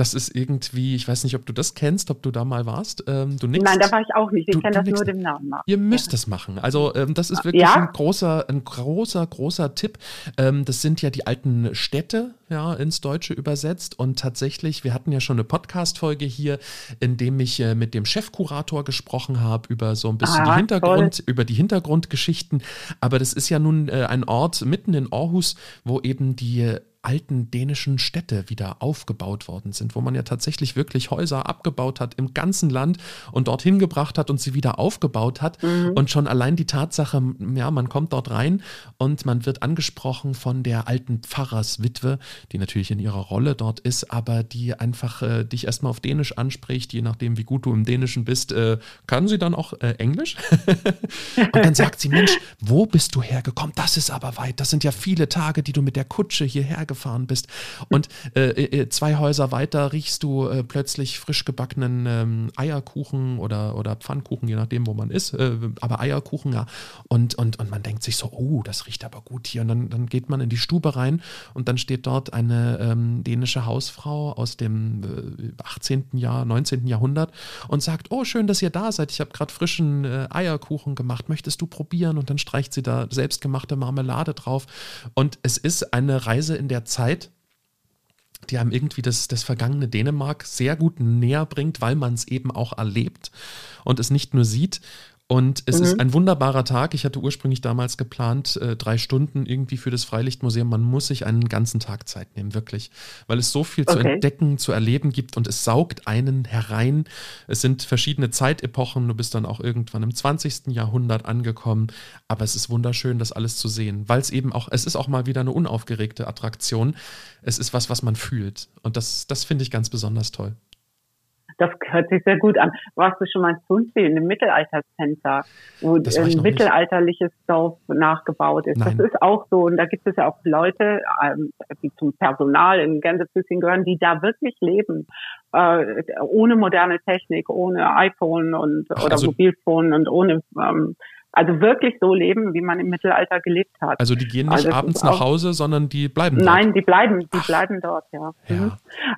Das ist irgendwie, ich weiß nicht, ob du das kennst, ob du da mal warst. Ähm, du nix, Nein, da war ich auch nicht. Ich kenne das nur dem Namen. Ihr müsst ja. das machen. Also ähm, das ist wirklich ja? ein großer, ein großer, großer Tipp. Ähm, das sind ja die alten Städte, ja, ins Deutsche übersetzt. Und tatsächlich, wir hatten ja schon eine Podcast-Folge hier, in dem ich äh, mit dem Chefkurator gesprochen habe über so ein bisschen ah, die Hintergrund, toll. über die Hintergrundgeschichten. Aber das ist ja nun äh, ein Ort mitten in Aarhus, wo eben die alten dänischen Städte wieder aufgebaut worden sind, wo man ja tatsächlich wirklich Häuser abgebaut hat im ganzen Land und dorthin gebracht hat und sie wieder aufgebaut hat. Mhm. Und schon allein die Tatsache, ja, man kommt dort rein und man wird angesprochen von der alten Pfarrerswitwe, die natürlich in ihrer Rolle dort ist, aber die einfach äh, dich erstmal auf Dänisch anspricht, je nachdem, wie gut du im Dänischen bist, äh, kann sie dann auch äh, Englisch. und dann sagt sie, Mensch, wo bist du hergekommen? Das ist aber weit. Das sind ja viele Tage, die du mit der Kutsche hierher gefahren bist. Und äh, äh, zwei Häuser weiter riechst du äh, plötzlich frisch gebackenen ähm, Eierkuchen oder, oder Pfannkuchen, je nachdem, wo man ist. Äh, aber Eierkuchen, ja. Und, und, und man denkt sich so, oh, das riecht aber gut hier. Und dann, dann geht man in die Stube rein und dann steht dort eine ähm, dänische Hausfrau aus dem 18. Äh, Jahr, 19. Jahrhundert und sagt, oh, schön, dass ihr da seid. Ich habe gerade frischen äh, Eierkuchen gemacht. Möchtest du probieren? Und dann streicht sie da selbstgemachte Marmelade drauf. Und es ist eine Reise in der der Zeit, die einem irgendwie das, das vergangene Dänemark sehr gut näher bringt, weil man es eben auch erlebt und es nicht nur sieht. Und es mhm. ist ein wunderbarer Tag. Ich hatte ursprünglich damals geplant, äh, drei Stunden irgendwie für das Freilichtmuseum. Man muss sich einen ganzen Tag Zeit nehmen, wirklich. Weil es so viel okay. zu entdecken, zu erleben gibt und es saugt einen herein. Es sind verschiedene Zeitepochen. Du bist dann auch irgendwann im 20. Jahrhundert angekommen. Aber es ist wunderschön, das alles zu sehen. Weil es eben auch, es ist auch mal wieder eine unaufgeregte Attraktion. Es ist was, was man fühlt. Und das, das finde ich ganz besonders toll. Das hört sich sehr gut an. Warst du schon mal in Sundsee in dem Mittelaltercenter, wo ein mittelalterliches nicht. Dorf nachgebaut ist? Nein. Das ist auch so. Und da gibt es ja auch Leute, ähm, die zum Personal in Gänsefüßchen gehören, die da wirklich leben. Äh, ohne moderne Technik, ohne iPhone und Ach, oder also, Mobilphone und ohne ähm, also wirklich so leben, wie man im Mittelalter gelebt hat. Also die gehen nicht also abends nach Hause, sondern die bleiben dort. Nein, die bleiben, die Ach. bleiben dort, ja. ja. Mhm.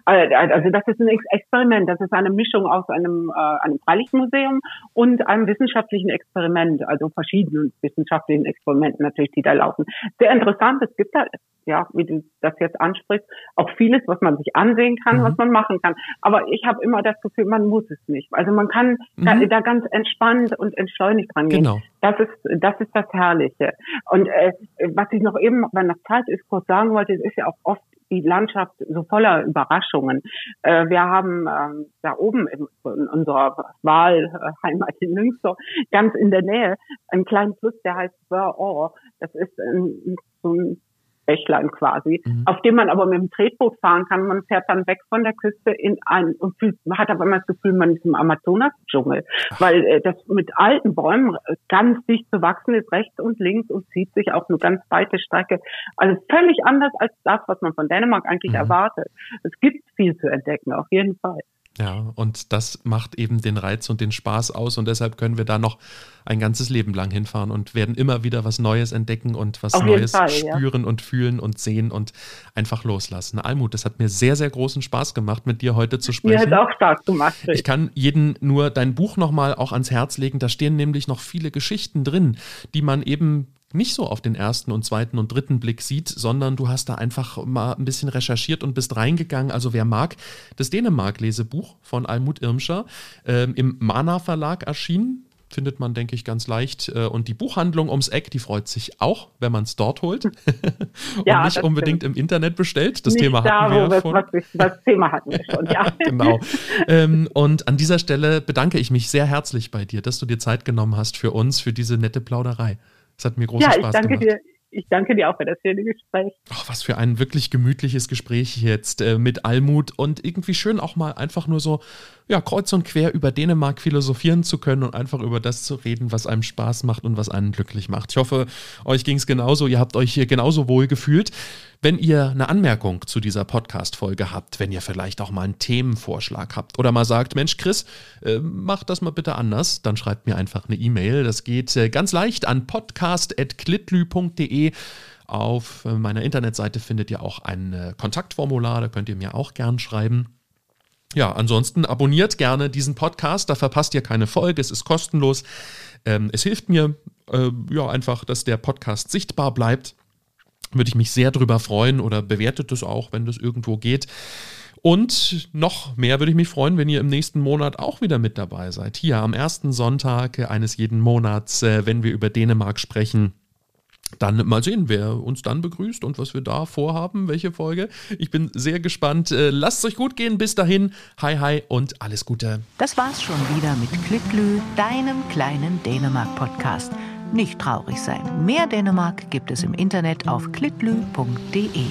Äh, also das ist ein Experiment, das ist eine Mischung aus einem, äh, einem Freilichtmuseum und einem wissenschaftlichen Experiment, also verschiedenen wissenschaftlichen Experimenten natürlich, die da laufen. Sehr interessant, es gibt da ja, wie du das jetzt ansprichst, auch vieles, was man sich ansehen kann, mhm. was man machen kann. Aber ich habe immer das Gefühl, man muss es nicht. Also man kann mhm. da, da, ganz entspannt und entschleunigt rangehen. Genau. Das ist das ist das Herrliche. Und äh, was ich noch eben, wenn das Zeit ist, kurz sagen wollte, ist ja auch oft die Landschaft so voller Überraschungen. Äh, wir haben ähm, da oben in, in unserer Wahlheimat in Münster ganz in der Nähe einen kleinen Fluss, der heißt Burr Das ist ein, so ein Bächlein quasi, mhm. auf dem man aber mit dem Tretboot fahren kann. Man fährt dann weg von der Küste in ein und fühlt, man hat aber immer das Gefühl, man ist im Amazonas-Dschungel, weil äh, das mit alten Bäumen ganz dicht zu wachsen ist, rechts und links und zieht sich auf eine ganz weite Strecke. Also völlig anders als das, was man von Dänemark eigentlich mhm. erwartet. Es gibt viel zu entdecken, auf jeden Fall. Ja, und das macht eben den Reiz und den Spaß aus und deshalb können wir da noch ein ganzes Leben lang hinfahren und werden immer wieder was Neues entdecken und was Neues Fall, spüren ja. und fühlen und sehen und einfach loslassen. Almut, das hat mir sehr, sehr großen Spaß gemacht, mit dir heute zu sprechen. Mir hat auch Spaß gemacht. Ich kann jeden nur dein Buch nochmal auch ans Herz legen. Da stehen nämlich noch viele Geschichten drin, die man eben nicht so auf den ersten und zweiten und dritten Blick sieht, sondern du hast da einfach mal ein bisschen recherchiert und bist reingegangen. Also wer mag, das Dänemark-Lesebuch von Almut Irmscher äh, im Mana Verlag erschienen findet man, denke ich, ganz leicht. Äh, und die Buchhandlung ums Eck, die freut sich auch, wenn man es dort holt und ja, nicht unbedingt stimmt. im Internet bestellt. Das nicht Thema da, hatten wir ja schon. Was, das Thema hatten wir schon, ja. genau. Ähm, und an dieser Stelle bedanke ich mich sehr herzlich bei dir, dass du dir Zeit genommen hast für uns, für diese nette Plauderei. Es hat mir großen ja, Spaß gemacht. Dir, ich danke dir auch für das schöne Gespräch. Oh, was für ein wirklich gemütliches Gespräch jetzt äh, mit Almut und irgendwie schön auch mal einfach nur so ja, kreuz und quer über Dänemark philosophieren zu können und einfach über das zu reden, was einem Spaß macht und was einen glücklich macht. Ich hoffe, euch ging es genauso, ihr habt euch hier genauso wohl gefühlt. Wenn ihr eine Anmerkung zu dieser Podcast-Folge habt, wenn ihr vielleicht auch mal einen Themenvorschlag habt oder mal sagt, Mensch, Chris, äh, mach das mal bitte anders, dann schreibt mir einfach eine E-Mail. Das geht äh, ganz leicht an podcast.klitlü.de. Auf meiner Internetseite findet ihr auch ein äh, Kontaktformular, da könnt ihr mir auch gern schreiben. Ja, ansonsten abonniert gerne diesen Podcast, da verpasst ihr keine Folge, es ist kostenlos. Ähm, es hilft mir äh, ja einfach, dass der Podcast sichtbar bleibt. Würde ich mich sehr drüber freuen oder bewertet es auch, wenn das irgendwo geht. Und noch mehr würde ich mich freuen, wenn ihr im nächsten Monat auch wieder mit dabei seid. Hier am ersten Sonntag eines jeden Monats, äh, wenn wir über Dänemark sprechen. Dann mal sehen, wer uns dann begrüßt und was wir da vorhaben, welche Folge. Ich bin sehr gespannt. Äh, lasst es euch gut gehen. Bis dahin. Hi, hi und alles Gute. Das war's schon wieder mit Klitlü, deinem kleinen Dänemark-Podcast. Nicht traurig sein. Mehr Dänemark gibt es im Internet auf klitlü.de.